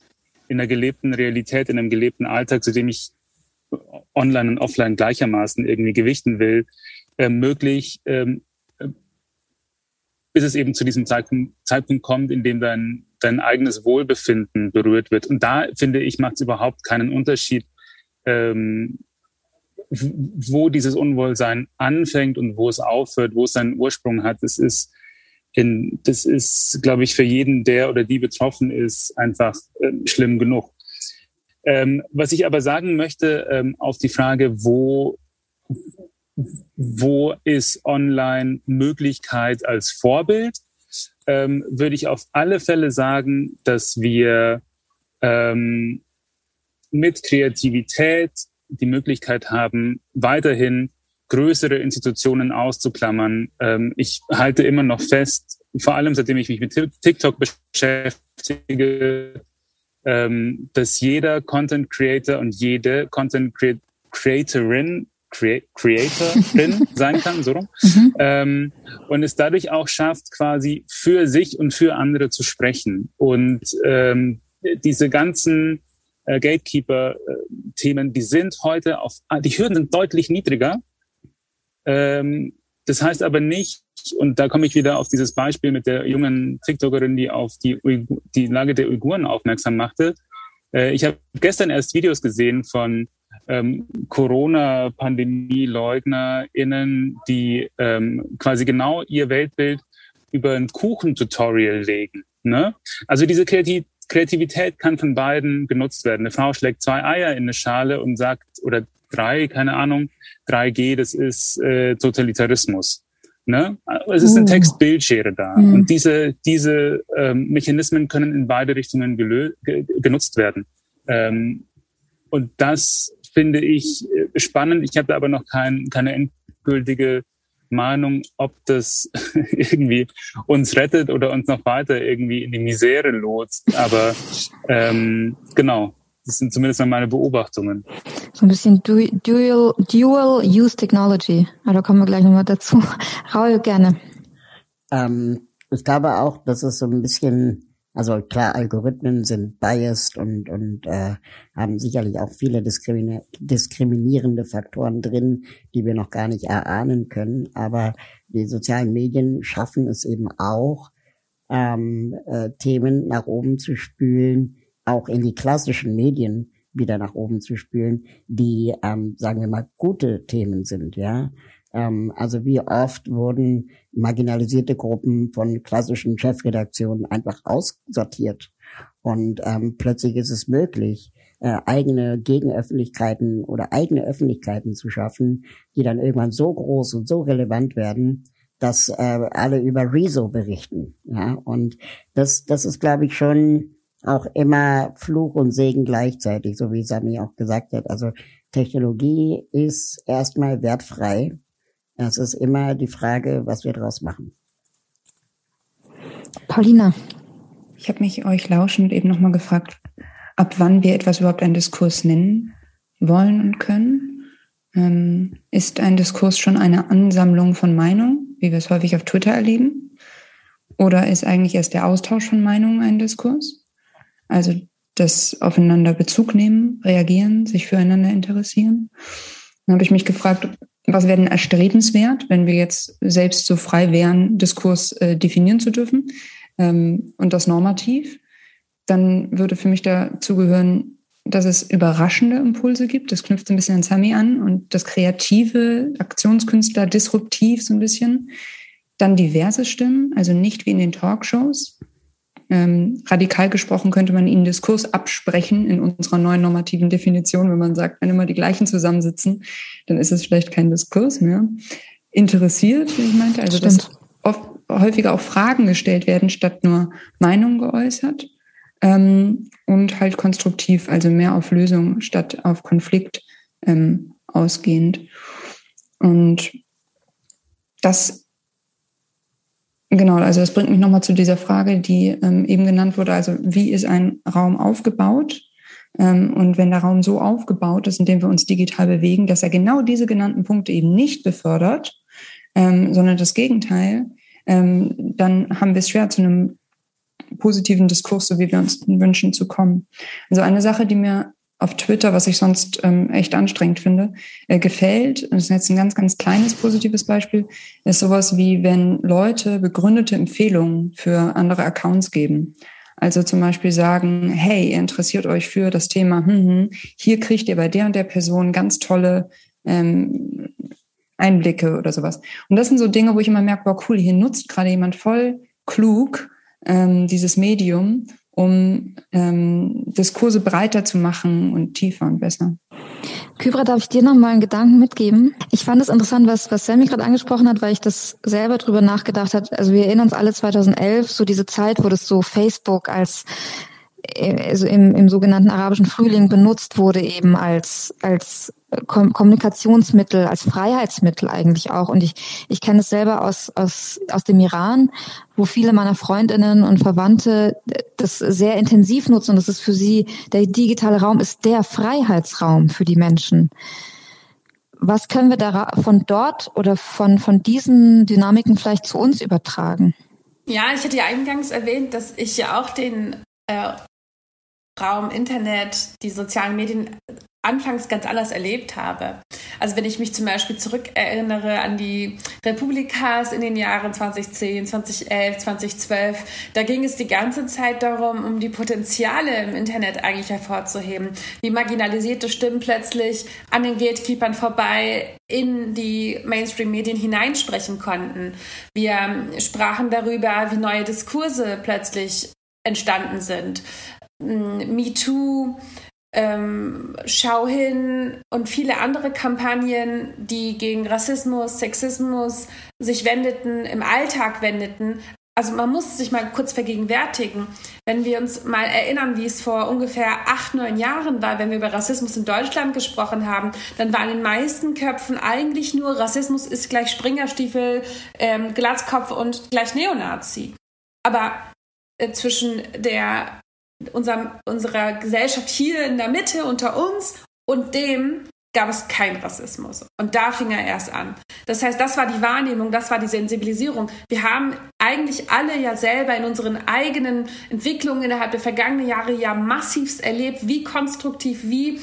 in der gelebten Realität, in einem gelebten Alltag, zu dem ich online und offline gleichermaßen irgendwie gewichten will, äh, möglich, ähm, äh, bis es eben zu diesem Zeitpunkt, Zeitpunkt kommt, in dem dein, dein eigenes Wohlbefinden berührt wird. Und da finde ich, macht es überhaupt keinen Unterschied, ähm, wo dieses Unwohlsein anfängt und wo es aufhört, wo es seinen Ursprung hat. Es ist in, das ist, glaube ich, für jeden, der oder die betroffen ist, einfach äh, schlimm genug. Ähm, was ich aber sagen möchte ähm, auf die Frage, wo, wo ist online Möglichkeit als Vorbild, ähm, würde ich auf alle Fälle sagen, dass wir ähm, mit Kreativität die Möglichkeit haben, weiterhin größere Institutionen auszuklammern. Ähm, ich halte immer noch fest, vor allem seitdem ich mich mit TikTok beschäftige, ähm, dass jeder Content Creator und jede Content Creatorin Creatorin <laughs> sein kann, so rum. Mhm. Ähm, und es dadurch auch schafft, quasi für sich und für andere zu sprechen. Und ähm, diese ganzen äh, Gatekeeper-Themen, die sind heute auf, die Hürden sind deutlich niedriger ähm, das heißt aber nicht, und da komme ich wieder auf dieses Beispiel mit der jungen TikTokerin, die auf die, die Lage der Uiguren aufmerksam machte. Äh, ich habe gestern erst Videos gesehen von ähm, Corona-Pandemie-LeugnerInnen, die ähm, quasi genau ihr Weltbild über ein Kuchentutorial legen. Ne? Also diese Kreativ Kreativität kann von beiden genutzt werden. Eine Frau schlägt zwei Eier in eine Schale und sagt, oder drei, keine Ahnung, 3G, das ist äh, Totalitarismus. Ne? Es ist uh. eine Textbildschere da. Mm. Und diese, diese ähm, Mechanismen können in beide Richtungen genutzt werden. Ähm, und das finde ich äh, spannend. Ich habe aber noch kein, keine endgültige Meinung, ob das <laughs> irgendwie uns rettet oder uns noch weiter irgendwie in die Misere lotst. Aber ähm, genau, das sind zumindest meine Beobachtungen. So ein bisschen Dual, Dual Use Technology. Aber da kommen wir gleich nochmal dazu. <laughs> Raul, gerne. Ähm, ich glaube auch, dass es so ein bisschen, also klar, Algorithmen sind biased und, und äh, haben sicherlich auch viele diskrimini diskriminierende Faktoren drin, die wir noch gar nicht erahnen können. Aber die sozialen Medien schaffen es eben auch, ähm, äh, Themen nach oben zu spülen, auch in die klassischen Medien wieder nach oben zu spülen, die, ähm, sagen wir mal, gute Themen sind, ja. Ähm, also wie oft wurden marginalisierte Gruppen von klassischen Chefredaktionen einfach aussortiert und ähm, plötzlich ist es möglich, äh, eigene Gegenöffentlichkeiten oder eigene Öffentlichkeiten zu schaffen, die dann irgendwann so groß und so relevant werden, dass äh, alle über Rezo berichten. Ja, und das, das ist, glaube ich, schon auch immer Fluch und Segen gleichzeitig, so wie Sami auch gesagt hat. Also Technologie ist erstmal wertfrei. Es ist immer die Frage, was wir daraus machen. Paulina. Ich habe mich euch lauschend eben nochmal gefragt, ab wann wir etwas überhaupt einen Diskurs nennen wollen und können. Ähm, ist ein Diskurs schon eine Ansammlung von Meinungen, wie wir es häufig auf Twitter erleben? Oder ist eigentlich erst der Austausch von Meinungen ein Diskurs? Also das aufeinander Bezug nehmen, reagieren, sich füreinander interessieren. Dann habe ich mich gefragt, was wäre denn erstrebenswert, wenn wir jetzt selbst so frei wären, Diskurs äh, definieren zu dürfen ähm, und das normativ? Dann würde für mich dazu gehören, dass es überraschende Impulse gibt. Das knüpft ein bisschen an Sami an und das kreative Aktionskünstler disruptiv so ein bisschen. Dann diverse Stimmen, also nicht wie in den Talkshows. Ähm, radikal gesprochen könnte man ihnen Diskurs absprechen in unserer neuen normativen Definition, wenn man sagt, wenn immer die gleichen zusammensitzen, dann ist es vielleicht kein Diskurs mehr. Interessiert, wie ich meinte, also Stimmt. dass oft, häufiger auch Fragen gestellt werden, statt nur Meinungen geäußert. Ähm, und halt konstruktiv, also mehr auf Lösung statt auf Konflikt ähm, ausgehend. Und das Genau, also das bringt mich nochmal zu dieser Frage, die ähm, eben genannt wurde. Also wie ist ein Raum aufgebaut? Ähm, und wenn der Raum so aufgebaut ist, indem wir uns digital bewegen, dass er genau diese genannten Punkte eben nicht befördert, ähm, sondern das Gegenteil, ähm, dann haben wir es schwer zu einem positiven Diskurs, so wie wir uns wünschen, zu kommen. Also eine Sache, die mir auf Twitter, was ich sonst ähm, echt anstrengend finde, äh, gefällt, das ist jetzt ein ganz, ganz kleines positives Beispiel, ist sowas wie, wenn Leute begründete Empfehlungen für andere Accounts geben. Also zum Beispiel sagen, hey, ihr interessiert euch für das Thema, hm, hm, hier kriegt ihr bei der und der Person ganz tolle ähm, Einblicke oder sowas. Und das sind so Dinge, wo ich immer merke, boah, cool, hier nutzt gerade jemand voll klug ähm, dieses Medium um ähm, Diskurse breiter zu machen und tiefer und besser. Kybra, darf ich dir noch mal einen Gedanken mitgeben? Ich fand es interessant, was, was Sammy gerade angesprochen hat, weil ich das selber drüber nachgedacht habe. Also wir erinnern uns alle 2011, so diese Zeit, wo das so Facebook als also im, im sogenannten arabischen Frühling benutzt wurde eben als als Kommunikationsmittel, als Freiheitsmittel eigentlich auch. Und ich, ich kenne es selber aus, aus, aus dem Iran, wo viele meiner Freundinnen und Verwandte das sehr intensiv nutzen. Und das ist für sie, der digitale Raum ist der Freiheitsraum für die Menschen. Was können wir da von dort oder von, von diesen Dynamiken vielleicht zu uns übertragen? Ja, ich hatte ja eingangs erwähnt, dass ich ja auch den äh, Raum Internet, die sozialen Medien anfangs ganz anders erlebt habe. Also wenn ich mich zum Beispiel zurückerinnere an die Republikas in den Jahren 2010, 2011, 2012, da ging es die ganze Zeit darum, um die Potenziale im Internet eigentlich hervorzuheben, wie marginalisierte Stimmen plötzlich an den Gatekeepern vorbei in die Mainstream-Medien hineinsprechen konnten. Wir sprachen darüber, wie neue Diskurse plötzlich entstanden sind. MeToo, ähm, Schau hin und viele andere Kampagnen, die gegen Rassismus, Sexismus sich wendeten, im Alltag wendeten. Also man muss sich mal kurz vergegenwärtigen, wenn wir uns mal erinnern, wie es vor ungefähr acht, neun Jahren war, wenn wir über Rassismus in Deutschland gesprochen haben, dann war in den meisten Köpfen eigentlich nur Rassismus ist gleich Springerstiefel, ähm, Glatzkopf und gleich Neonazi. Aber äh, zwischen der unserem, unserer Gesellschaft hier in der Mitte unter uns und dem gab es keinen Rassismus. Und da fing er erst an. Das heißt, das war die Wahrnehmung, das war die Sensibilisierung. Wir haben eigentlich alle ja selber in unseren eigenen Entwicklungen innerhalb der vergangenen Jahre ja massivst erlebt, wie konstruktiv, wie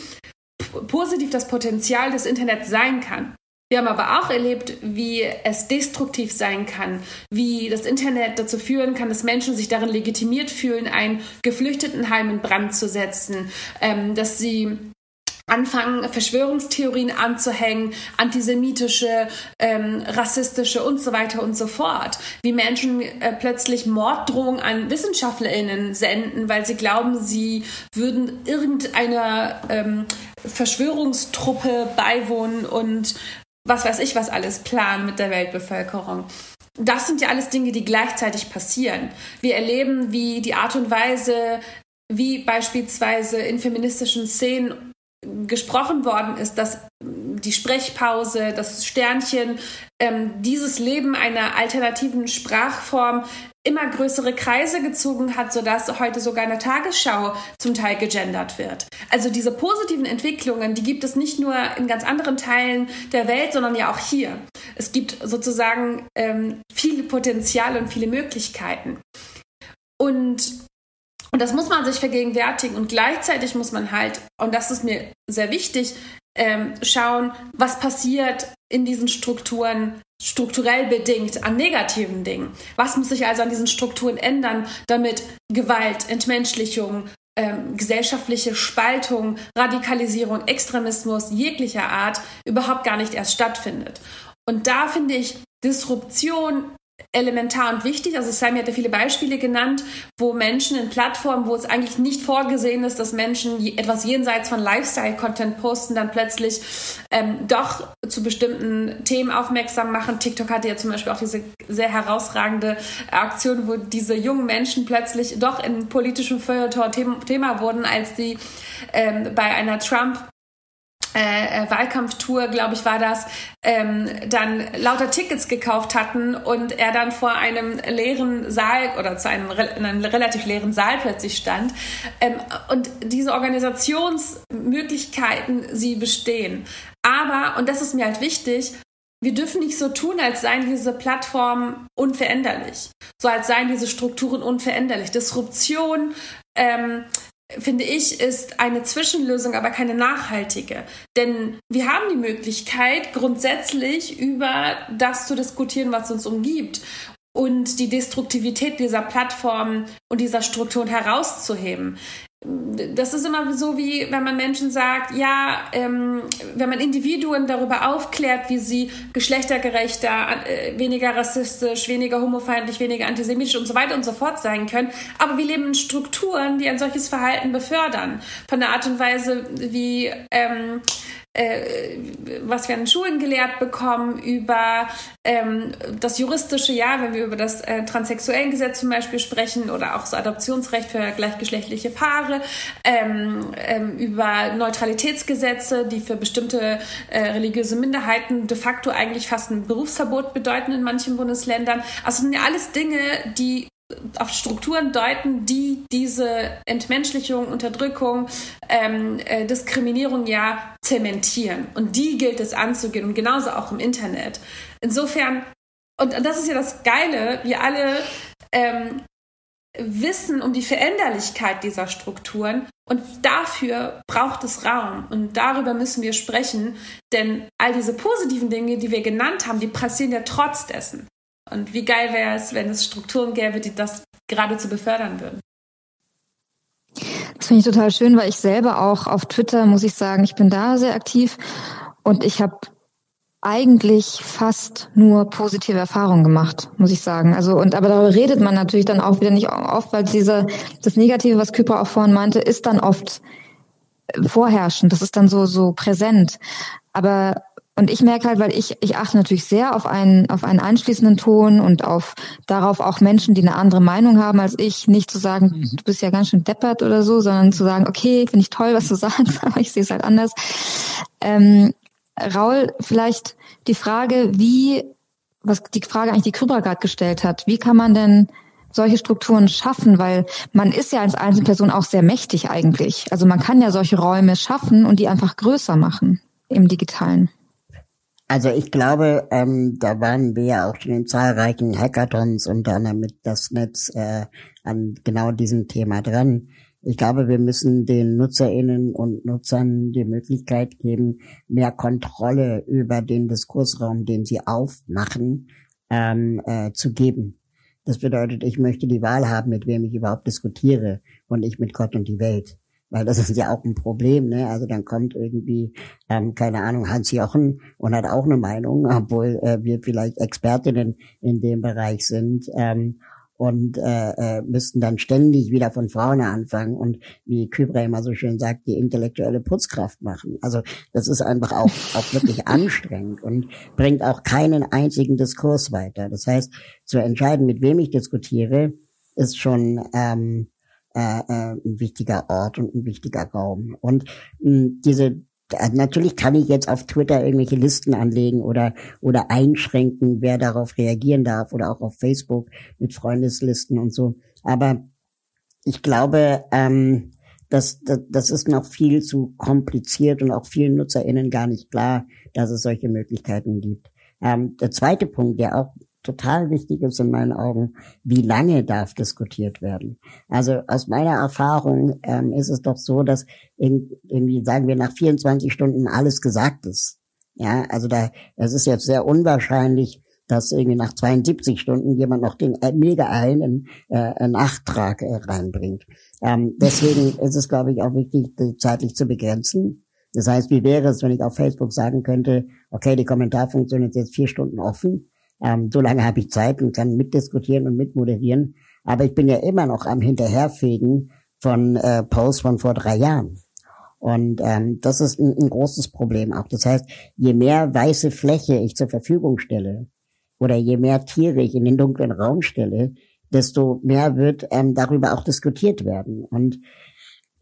positiv das Potenzial des Internets sein kann. Wir haben aber auch erlebt, wie es destruktiv sein kann, wie das Internet dazu führen kann, dass Menschen sich darin legitimiert fühlen, ein Geflüchtetenheim in Brand zu setzen, ähm, dass sie anfangen, Verschwörungstheorien anzuhängen, antisemitische, ähm, rassistische und so weiter und so fort. Wie Menschen äh, plötzlich Morddrohungen an WissenschaftlerInnen senden, weil sie glauben, sie würden irgendeiner ähm, Verschwörungstruppe beiwohnen und was weiß ich, was alles planen mit der Weltbevölkerung. Das sind ja alles Dinge, die gleichzeitig passieren. Wir erleben, wie die Art und Weise, wie beispielsweise in feministischen Szenen gesprochen worden ist, dass die Sprechpause, das Sternchen, ähm, dieses Leben einer alternativen Sprachform immer größere Kreise gezogen hat, sodass heute sogar in der Tagesschau zum Teil gegendert wird. Also diese positiven Entwicklungen, die gibt es nicht nur in ganz anderen Teilen der Welt, sondern ja auch hier. Es gibt sozusagen ähm, viele Potenziale und viele Möglichkeiten. Und und das muss man sich vergegenwärtigen. Und gleichzeitig muss man halt, und das ist mir sehr wichtig, ähm, schauen, was passiert in diesen Strukturen strukturell bedingt an negativen Dingen. Was muss sich also an diesen Strukturen ändern, damit Gewalt, Entmenschlichung, ähm, gesellschaftliche Spaltung, Radikalisierung, Extremismus jeglicher Art überhaupt gar nicht erst stattfindet. Und da finde ich Disruption elementar und wichtig. Also Sammy hat ja viele Beispiele genannt, wo Menschen in Plattformen, wo es eigentlich nicht vorgesehen ist, dass Menschen etwas jenseits von Lifestyle-Content posten, dann plötzlich ähm, doch zu bestimmten Themen aufmerksam machen. TikTok hatte ja zum Beispiel auch diese sehr herausragende Aktion, wo diese jungen Menschen plötzlich doch in politischem Feuilleton Thema wurden, als die ähm, bei einer Trump äh, äh, Wahlkampftour, glaube ich, war das, ähm, dann lauter Tickets gekauft hatten und er dann vor einem leeren Saal oder zu einem, einem relativ leeren Saal plötzlich stand. Ähm, und diese Organisationsmöglichkeiten, sie bestehen. Aber, und das ist mir halt wichtig, wir dürfen nicht so tun, als seien diese Plattformen unveränderlich. So als seien diese Strukturen unveränderlich. Disruption, ähm, finde ich, ist eine Zwischenlösung, aber keine nachhaltige. Denn wir haben die Möglichkeit, grundsätzlich über das zu diskutieren, was uns umgibt und die Destruktivität dieser Plattformen und dieser Strukturen herauszuheben das ist immer so, wie wenn man Menschen sagt, ja, ähm, wenn man Individuen darüber aufklärt, wie sie geschlechtergerechter, äh, weniger rassistisch, weniger homofeindlich, weniger antisemitisch und so weiter und so fort sein können. Aber wir leben in Strukturen, die ein solches Verhalten befördern. Von der Art und Weise, wie ähm, äh, was wir an Schulen gelehrt bekommen, über ähm, das juristische, ja, wenn wir über das äh, Transsexuellengesetz zum Beispiel sprechen oder auch das Adoptionsrecht für gleichgeschlechtliche Paare, ähm, ähm, über Neutralitätsgesetze, die für bestimmte äh, religiöse Minderheiten de facto eigentlich fast ein Berufsverbot bedeuten in manchen Bundesländern. Also sind ja alles Dinge, die auf Strukturen deuten, die diese Entmenschlichung, Unterdrückung, ähm, äh, Diskriminierung ja zementieren. Und die gilt es anzugehen und genauso auch im Internet. Insofern, und, das ist ja das Geile, wir alle ähm, wissen um die Veränderlichkeit dieser Strukturen und dafür braucht es Raum und darüber müssen wir sprechen, denn all diese positiven Dinge, die wir genannt haben, die passieren ja trotz dessen. Und wie geil wäre es, wenn es Strukturen gäbe, die das geradezu befördern würden. Das finde ich total schön, weil ich selber auch auf Twitter, muss ich sagen, ich bin da sehr aktiv und ich habe eigentlich fast nur positive Erfahrungen gemacht, muss ich sagen. Also und aber darüber redet man natürlich dann auch wieder nicht oft, weil diese das Negative, was Kypra auch vorhin meinte, ist dann oft vorherrschend. Das ist dann so so präsent. Aber und ich merke halt, weil ich, ich achte natürlich sehr auf einen, auf einen einschließenden Ton und auf darauf auch Menschen, die eine andere Meinung haben als ich, nicht zu sagen, mhm. du bist ja ganz schön deppert oder so, sondern zu sagen, okay, finde ich toll, was du <laughs> sagst, aber ich sehe es halt anders. Ähm, Raul, vielleicht die Frage, wie, was die Frage eigentlich die Krüber gerade gestellt hat, wie kann man denn solche Strukturen schaffen, weil man ist ja als Einzelperson auch sehr mächtig eigentlich. Also man kann ja solche Räume schaffen und die einfach größer machen im digitalen. Also ich glaube, ähm, da waren wir ja auch schon in zahlreichen Hackathons unter anderem mit das Netz äh, an genau diesem Thema dran. Ich glaube, wir müssen den Nutzerinnen und Nutzern die Möglichkeit geben, mehr Kontrolle über den Diskursraum, den sie aufmachen, ähm, äh, zu geben. Das bedeutet, ich möchte die Wahl haben, mit wem ich überhaupt diskutiere und nicht mit Gott und die Welt. Weil das ist ja auch ein Problem, ne? Also dann kommt irgendwie, ähm, keine Ahnung, Hans Jochen und hat auch eine Meinung, obwohl äh, wir vielleicht Expertinnen in dem Bereich sind. Ähm, und äh, äh, müssten dann ständig wieder von vorne anfangen und wie Kübra immer so schön sagt, die intellektuelle Putzkraft machen. Also das ist einfach auch, auch wirklich <laughs> anstrengend und bringt auch keinen einzigen Diskurs weiter. Das heißt, zu entscheiden, mit wem ich diskutiere, ist schon ähm, äh, äh, ein wichtiger Ort und ein wichtiger Raum. Und mh, hm, diese Natürlich kann ich jetzt auf Twitter irgendwelche Listen anlegen oder, oder einschränken, wer darauf reagieren darf oder auch auf Facebook mit Freundeslisten und so. Aber ich glaube, ähm, das, das, das ist noch viel zu kompliziert und auch vielen NutzerInnen gar nicht klar, dass es solche Möglichkeiten gibt. Ähm, der zweite Punkt, der auch total wichtig ist in meinen Augen, wie lange darf diskutiert werden. Also aus meiner Erfahrung ähm, ist es doch so, dass irgendwie, sagen wir, nach 24 Stunden alles gesagt ist. Ja, also da, es ist jetzt sehr unwahrscheinlich, dass irgendwie nach 72 Stunden jemand noch den äh, mega einen äh, Nachtrag äh, reinbringt. Ähm, deswegen ist es, glaube ich, auch wichtig, die zeitlich zu begrenzen. Das heißt, wie wäre es, wenn ich auf Facebook sagen könnte, okay, die Kommentarfunktion ist jetzt vier Stunden offen, ähm, so lange habe ich Zeit und kann mitdiskutieren und mitmoderieren, aber ich bin ja immer noch am Hinterherfegen von äh, Posts von vor drei Jahren. Und ähm, das ist ein, ein großes Problem auch. Das heißt, je mehr weiße Fläche ich zur Verfügung stelle oder je mehr Tiere ich in den dunklen Raum stelle, desto mehr wird ähm, darüber auch diskutiert werden. Und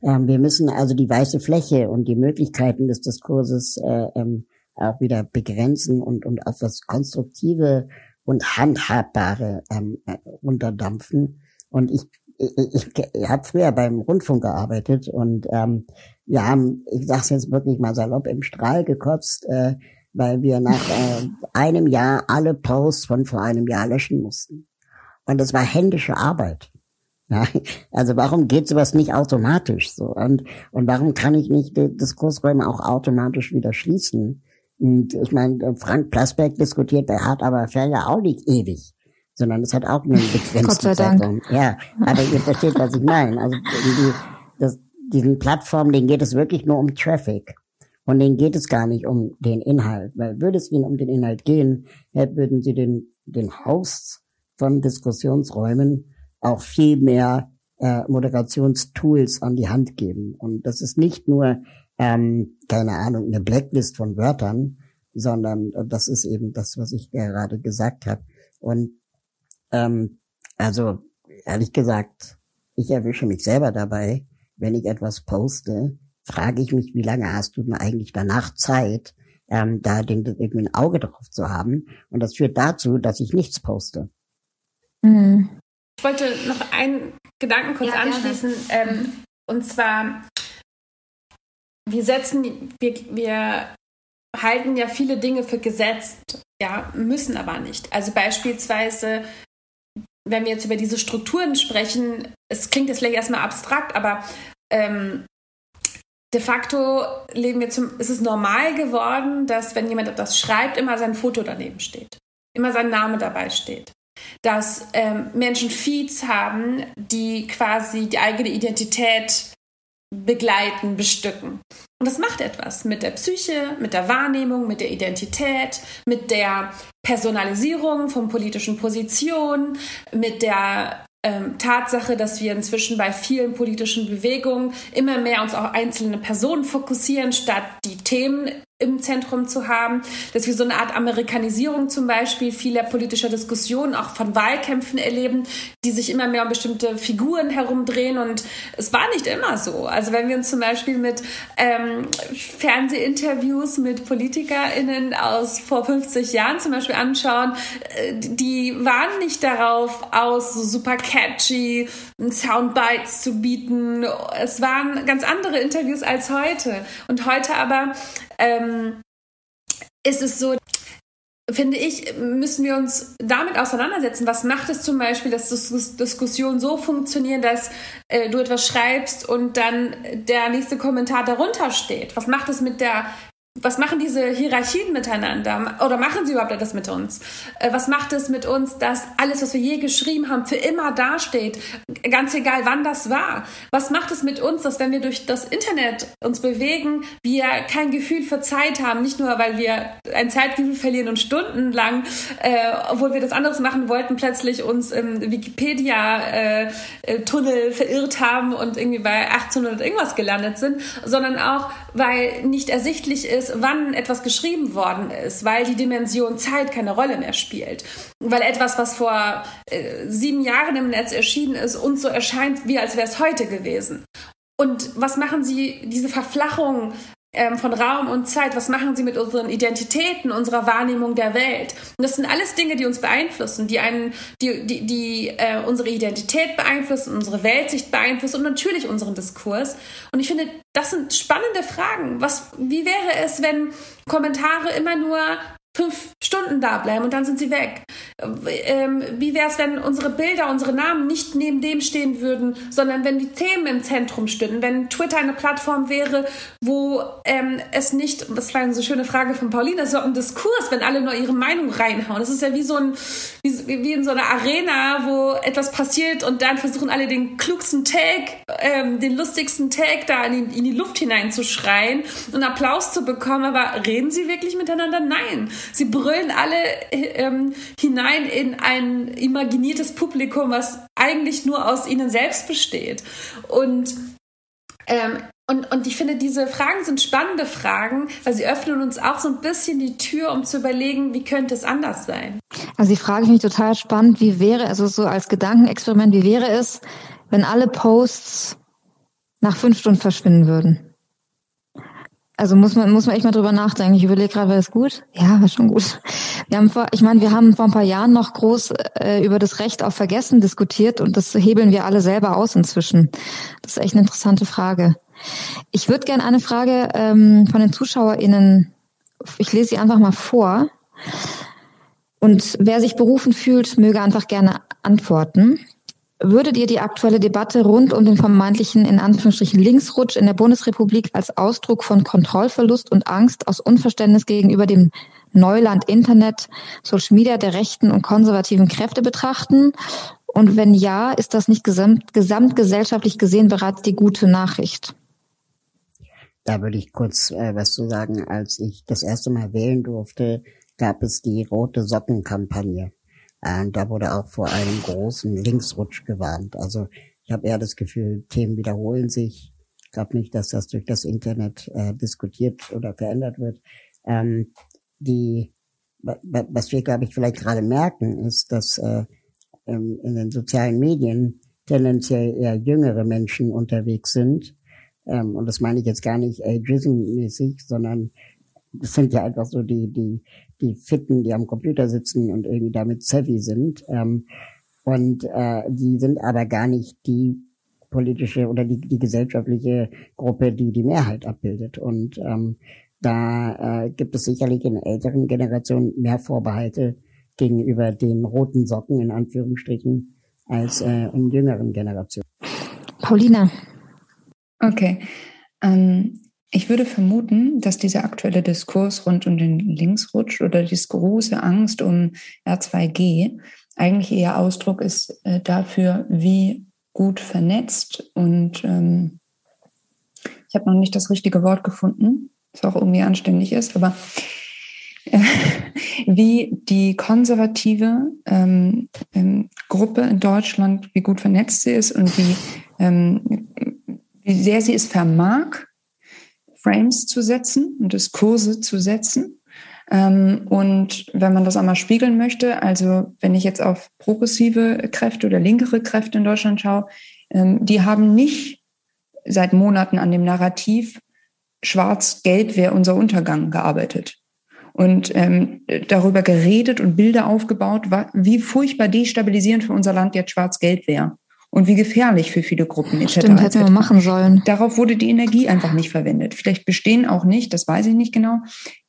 ähm, wir müssen also die weiße Fläche und die Möglichkeiten des Diskurses äh, ähm, auch wieder begrenzen und, und auf das Konstruktive und Handhabbare ähm, äh, runterdampfen. Und ich ich, ich habe früher beim Rundfunk gearbeitet und ähm, wir haben, ich sage jetzt wirklich mal salopp, im Strahl gekotzt, äh, weil wir nach äh, einem Jahr alle Posts von vor einem Jahr löschen mussten. Und das war händische Arbeit. <laughs> Ja, also warum geht sowas nicht automatisch so? Und, und warum kann ich nicht Diskursräume auch automatisch wieder schließen? Und ich meine, Frank Plasberg diskutiert bei Hart aber fair ja auch nicht ewig sondern es hat auch einen begrenzten. Ja, aber ihr versteht, was ich meine. Also die, das, diesen Plattformen, denen geht es wirklich nur um Traffic. Und denen geht es gar nicht um den Inhalt. Weil würde es ihnen um den Inhalt gehen, würden sie den, den Hosts von Diskussionsräumen auch viel mehr äh, Moderationstools an die Hand geben. Und das ist nicht nur, ähm, keine Ahnung, eine Blacklist von Wörtern, sondern das ist eben das, was ich gerade gesagt habe. Und ähm, also ehrlich gesagt, ich erwische mich selber dabei, wenn ich etwas poste, frage ich mich, wie lange hast du denn eigentlich danach Zeit, ähm, da den, irgendwie ein Auge drauf zu haben. Und das führt dazu, dass ich nichts poste. Mhm. Ich wollte noch einen Gedanken kurz ja, anschließen. Ähm, mhm. Und zwar, wir setzen, wir, wir halten ja viele Dinge für gesetzt, ja, müssen aber nicht. Also beispielsweise wenn wir jetzt über diese Strukturen sprechen, es klingt jetzt vielleicht erstmal abstrakt, aber ähm, de facto leben wir zum, ist es normal geworden, dass wenn jemand etwas schreibt, immer sein Foto daneben steht, immer sein Name dabei steht. Dass ähm, Menschen Feeds haben, die quasi die eigene Identität begleiten, bestücken. Und das macht etwas mit der Psyche, mit der Wahrnehmung, mit der Identität, mit der Personalisierung von politischen Positionen, mit der ähm, Tatsache, dass wir inzwischen bei vielen politischen Bewegungen immer mehr uns auf einzelne Personen fokussieren, statt die Themen im Zentrum zu haben, dass wir so eine Art Amerikanisierung zum Beispiel vieler politischer Diskussionen, auch von Wahlkämpfen erleben, die sich immer mehr um bestimmte Figuren herumdrehen und es war nicht immer so. Also wenn wir uns zum Beispiel mit ähm, Fernsehinterviews mit PolitikerInnen aus vor 50 Jahren zum Beispiel anschauen, äh, die waren nicht darauf aus, so super catchy Soundbites zu bieten. Es waren ganz andere Interviews als heute. Und heute aber ähm, ist es so, finde ich, müssen wir uns damit auseinandersetzen. Was macht es zum Beispiel, dass Diskussionen so funktionieren, dass äh, du etwas schreibst und dann der nächste Kommentar darunter steht? Was macht es mit der was machen diese Hierarchien miteinander? Oder machen sie überhaupt etwas mit uns? Äh, was macht es mit uns, dass alles, was wir je geschrieben haben, für immer dasteht? Ganz egal, wann das war. Was macht es mit uns, dass wenn wir durch das Internet uns bewegen, wir kein Gefühl für Zeit haben? Nicht nur, weil wir ein Zeitgefühl verlieren und stundenlang, äh, obwohl wir das anderes machen wollten, plötzlich uns im Wikipedia-Tunnel äh, äh verirrt haben und irgendwie bei 1800 irgendwas gelandet sind, sondern auch, weil nicht ersichtlich ist, wann etwas geschrieben worden ist, weil die Dimension Zeit keine Rolle mehr spielt. Weil etwas, was vor äh, sieben Jahren im Netz erschienen ist, uns so erscheint, wie als wäre es heute gewesen. Und was machen Sie, diese Verflachung ähm, von Raum und Zeit, was machen sie mit unseren Identitäten, unserer Wahrnehmung der Welt? Und das sind alles Dinge, die uns beeinflussen, die einen, die, die, die äh, unsere Identität beeinflussen, unsere Weltsicht beeinflussen und natürlich unseren Diskurs. Und ich finde, das sind spannende Fragen. Was, wie wäre es, wenn Kommentare immer nur fünf Stunden da bleiben und dann sind sie weg. Ähm, wie wäre es, wenn unsere Bilder, unsere Namen nicht neben dem stehen würden, sondern wenn die Themen im Zentrum stünden, wenn Twitter eine Plattform wäre, wo ähm, es nicht, das war eine so schöne Frage von Paulina, so ein Diskurs, wenn alle nur ihre Meinung reinhauen. Das ist ja wie so ein, wie, wie in so einer Arena, wo etwas passiert und dann versuchen alle den klugsten Take, ähm, den lustigsten Take da in die, in die Luft hineinzuschreien und Applaus zu bekommen. Aber reden sie wirklich miteinander? Nein. Sie brüllen alle ähm, hinein in ein imaginiertes Publikum, was eigentlich nur aus ihnen selbst besteht. Und ähm, und, und ich finde, diese Fragen sind spannende Fragen, weil sie öffnen uns auch so ein bisschen die Tür, um zu überlegen, wie könnte es anders sein. Also die Frage finde ich total spannend. Wie wäre, also so als Gedankenexperiment, wie wäre es, wenn alle Posts nach fünf Stunden verschwinden würden? Also muss man, muss man echt mal drüber nachdenken. Ich überlege gerade, war das gut? Ja, war schon gut. <laughs> Wir haben vor, ich meine, wir haben vor ein paar Jahren noch groß äh, über das Recht auf Vergessen diskutiert und das hebeln wir alle selber aus inzwischen. Das ist echt eine interessante Frage. Ich würde gerne eine Frage ähm, von den ZuschauerInnen, ich lese sie einfach mal vor. Und wer sich berufen fühlt, möge einfach gerne antworten. Würdet ihr die aktuelle Debatte rund um den vermeintlichen in Anführungsstrichen Linksrutsch in der Bundesrepublik als Ausdruck von Kontrollverlust und Angst aus Unverständnis gegenüber dem Neuland Internet, Social Media der rechten und konservativen Kräfte betrachten? Und wenn ja, ist das nicht gesamt, gesamtgesellschaftlich gesehen bereits die gute Nachricht? Da würde ich kurz äh, was zu sagen. Als ich das erste Mal wählen durfte, gab es die Rote Socken-Kampagne. Und da wurde auch vor einem großen Linksrutsch gewarnt. Also ich habe eher das Gefühl, Themen wiederholen sich. Ich glaube nicht, dass das durch das Internet äh, diskutiert oder verändert wird. Ähm, die, was wir, glaube ich, vielleicht gerade merken, ist, dass äh, in den sozialen Medien tendenziell eher jüngere Menschen unterwegs sind. Ähm, und das meine ich jetzt gar nicht ageism-mäßig, sondern das sind ja einfach so die, die die Fitten, die am Computer sitzen und irgendwie damit savvy sind. Ähm, und äh, die sind aber gar nicht die politische oder die, die gesellschaftliche Gruppe, die die Mehrheit abbildet. Und ähm, da äh, gibt es sicherlich in älteren Generationen mehr Vorbehalte gegenüber den roten Socken in Anführungsstrichen als äh, in jüngeren Generationen. Paulina. Okay. Ähm, ich würde vermuten, dass dieser aktuelle Diskurs rund um den Linksrutsch oder die große Angst um R2G eigentlich eher Ausdruck ist äh, dafür, wie gut vernetzt und ähm, ich habe noch nicht das richtige Wort gefunden, was auch irgendwie anständig ist, aber äh, <laughs> wie die konservative ähm, ähm, Gruppe in Deutschland, wie gut vernetzt sie ist und wie, ähm, wie sehr sie es vermag, Frames zu setzen und Diskurse zu setzen. Ähm, und wenn man das einmal spiegeln möchte, also wenn ich jetzt auf progressive Kräfte oder linkere Kräfte in Deutschland schaue, ähm, die haben nicht seit Monaten an dem Narrativ Schwarz-Gelb wäre unser Untergang gearbeitet und ähm, darüber geredet und Bilder aufgebaut, wie furchtbar destabilisierend für unser Land jetzt Schwarz-Gelb wäre und wie gefährlich für viele Gruppen etc. Stimmt, hätten wir machen sollen. Darauf wurde die Energie einfach nicht verwendet. Vielleicht bestehen auch nicht, das weiß ich nicht genau,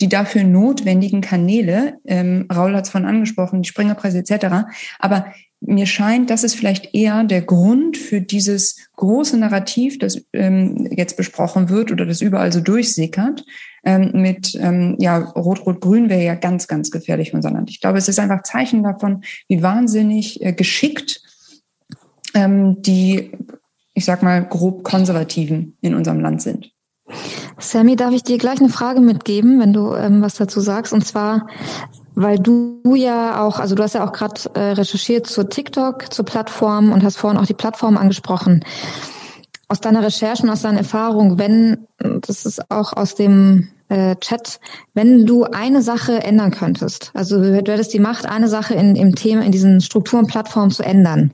die dafür notwendigen Kanäle. Ähm, Raul hat es von angesprochen, die Springerpreise etc. Aber mir scheint, das ist vielleicht eher der Grund für dieses große Narrativ, das ähm, jetzt besprochen wird oder das überall so durchsickert. Ähm, mit ähm, ja Rot-Rot-Grün wäre ja ganz, ganz gefährlich für unser Land. Ich glaube, es ist einfach Zeichen davon, wie wahnsinnig äh, geschickt ähm, die, ich sag mal, grob konservativen in unserem Land sind. Sammy, darf ich dir gleich eine Frage mitgeben, wenn du ähm, was dazu sagst? Und zwar, weil du ja auch, also du hast ja auch gerade äh, recherchiert zur TikTok, zur Plattform und hast vorhin auch die Plattform angesprochen. Aus deiner Recherche und aus deiner Erfahrung, wenn, das ist auch aus dem äh, Chat, wenn du eine Sache ändern könntest, also du hättest die Macht, eine Sache in, im Thema, in diesen Strukturen, Plattformen zu ändern,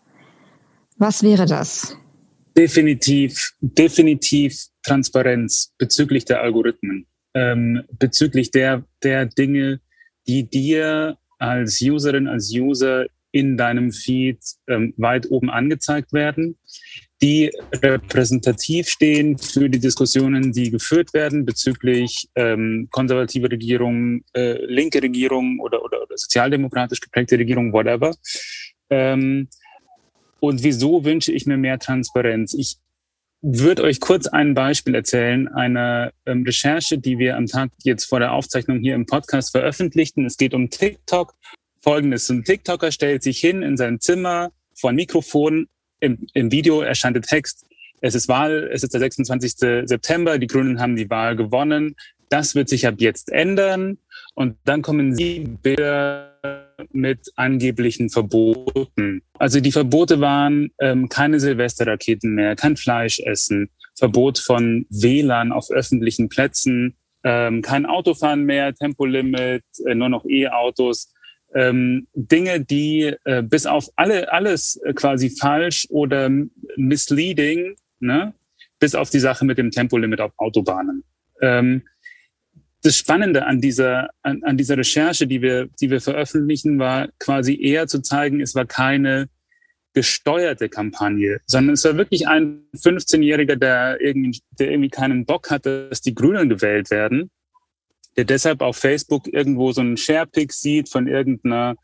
was wäre das? Definitiv, definitiv Transparenz bezüglich der Algorithmen, ähm, bezüglich der, der Dinge, die dir als Userin, als User in deinem Feed ähm, weit oben angezeigt werden, die repräsentativ stehen für die Diskussionen, die geführt werden bezüglich ähm, konservative Regierungen, äh, linke Regierungen oder, oder, oder sozialdemokratisch geprägte Regierungen, whatever. Ähm, und wieso wünsche ich mir mehr Transparenz? Ich würde euch kurz ein Beispiel erzählen einer ähm, Recherche, die wir am Tag jetzt vor der Aufzeichnung hier im Podcast veröffentlichten. Es geht um TikTok. Folgendes, ein TikToker stellt sich hin in sein Zimmer vor ein Mikrofon, im, im Video erscheint der Text, es ist Wahl, es ist der 26. September, die Grünen haben die Wahl gewonnen. Das wird sich ab jetzt ändern. Und dann kommen sie Bilder mit angeblichen Verboten. Also die Verbote waren ähm, keine Silvesterraketen mehr, kein Fleisch essen, Verbot von WLAN auf öffentlichen Plätzen, ähm, kein Autofahren mehr, Tempolimit, äh, nur noch E-Autos ähm, Dinge, die äh, bis auf alle alles äh, quasi falsch oder misleading, ne, bis auf die Sache mit dem Tempolimit auf Autobahnen. Ähm, das Spannende an dieser an, an dieser Recherche, die wir die wir veröffentlichen, war quasi eher zu zeigen, es war keine gesteuerte Kampagne, sondern es war wirklich ein 15-Jähriger, der irgendwie, der irgendwie keinen Bock hatte, dass die Grünen gewählt werden der deshalb auf Facebook irgendwo so einen Sharepick sieht von irgendeiner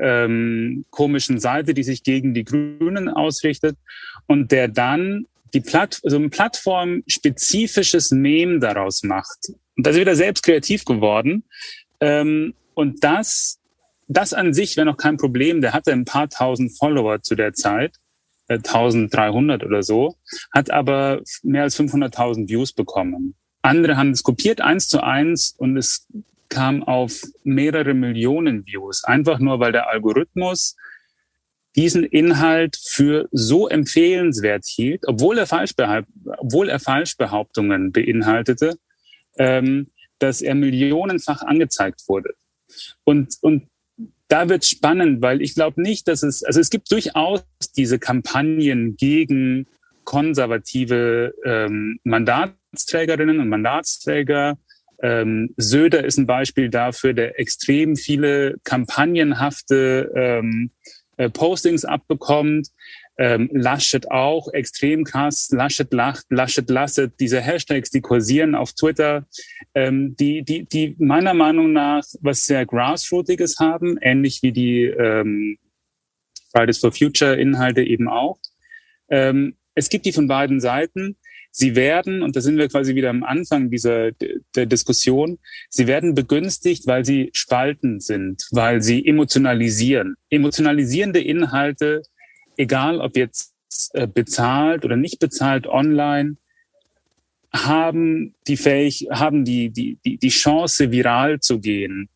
ähm, komischen Seite, die sich gegen die Grünen ausrichtet und der dann die Platt so ein plattformspezifisches Meme daraus macht. Und da ist er wieder selbst kreativ geworden. Ähm, und das, das an sich wäre noch kein Problem. Der hatte ein paar tausend Follower zu der Zeit, äh, 1300 oder so, hat aber mehr als 500.000 Views bekommen. Andere haben es kopiert eins zu eins und es kam auf mehrere Millionen Views. Einfach nur, weil der Algorithmus diesen Inhalt für so empfehlenswert hielt, obwohl er, obwohl er Falschbehauptungen beinhaltete, ähm, dass er millionenfach angezeigt wurde. Und, und da wird spannend, weil ich glaube nicht, dass es, also es gibt durchaus diese Kampagnen gegen konservative ähm, Mandat Mandatsträgerinnen und Mandatsträger. Ähm, Söder ist ein Beispiel dafür, der extrem viele kampagnenhafte ähm, äh, Postings abbekommt. Ähm, Laschet auch, extrem krass. Laschet lacht, Laschet lasset. Diese Hashtags, die kursieren auf Twitter, ähm, die, die, die meiner Meinung nach was sehr Grassrootiges haben, ähnlich wie die ähm, Fridays for Future Inhalte eben auch. Ähm, es gibt die von beiden Seiten. Sie werden, und da sind wir quasi wieder am Anfang dieser der Diskussion, sie werden begünstigt, weil sie spalten sind, weil sie emotionalisieren. Emotionalisierende Inhalte, egal ob jetzt äh, bezahlt oder nicht bezahlt online, haben die fähig, haben die, die, die, die Chance, viral zu gehen.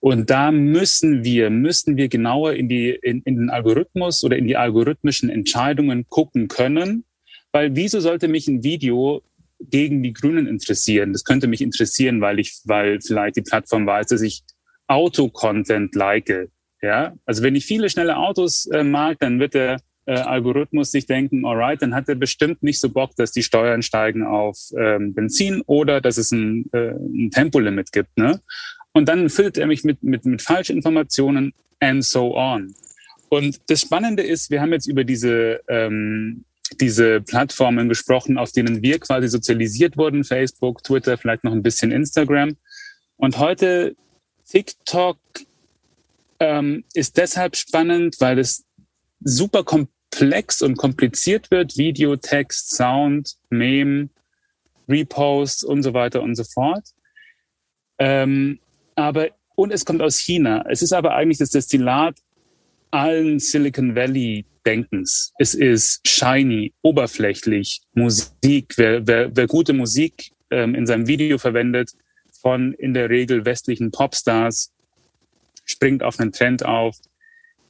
Und da müssen wir, müssen wir genauer in die, in, in den Algorithmus oder in die algorithmischen Entscheidungen gucken können weil wieso sollte mich ein Video gegen die Grünen interessieren? Das könnte mich interessieren, weil ich, weil vielleicht die Plattform weiß, dass ich Auto-Content like. Ja, also wenn ich viele schnelle Autos äh, mag, dann wird der äh, Algorithmus sich denken, alright, dann hat er bestimmt nicht so Bock, dass die Steuern steigen auf ähm, Benzin oder dass es ein, äh, ein Tempolimit gibt. Ne? Und dann füllt er mich mit, mit, mit Falschinformationen and so on. Und das Spannende ist, wir haben jetzt über diese ähm, diese Plattformen gesprochen, auf denen wir quasi sozialisiert wurden, Facebook, Twitter, vielleicht noch ein bisschen Instagram. Und heute TikTok ähm, ist deshalb spannend, weil es super komplex und kompliziert wird. Video, Text, Sound, Meme, Reposts und so weiter und so fort. Ähm, aber, und es kommt aus China. Es ist aber eigentlich das Destillat allen Silicon Valley Denkens. Es ist shiny, oberflächlich, Musik. Wer, wer, wer gute Musik ähm, in seinem Video verwendet, von in der Regel westlichen Popstars, springt auf einen Trend auf.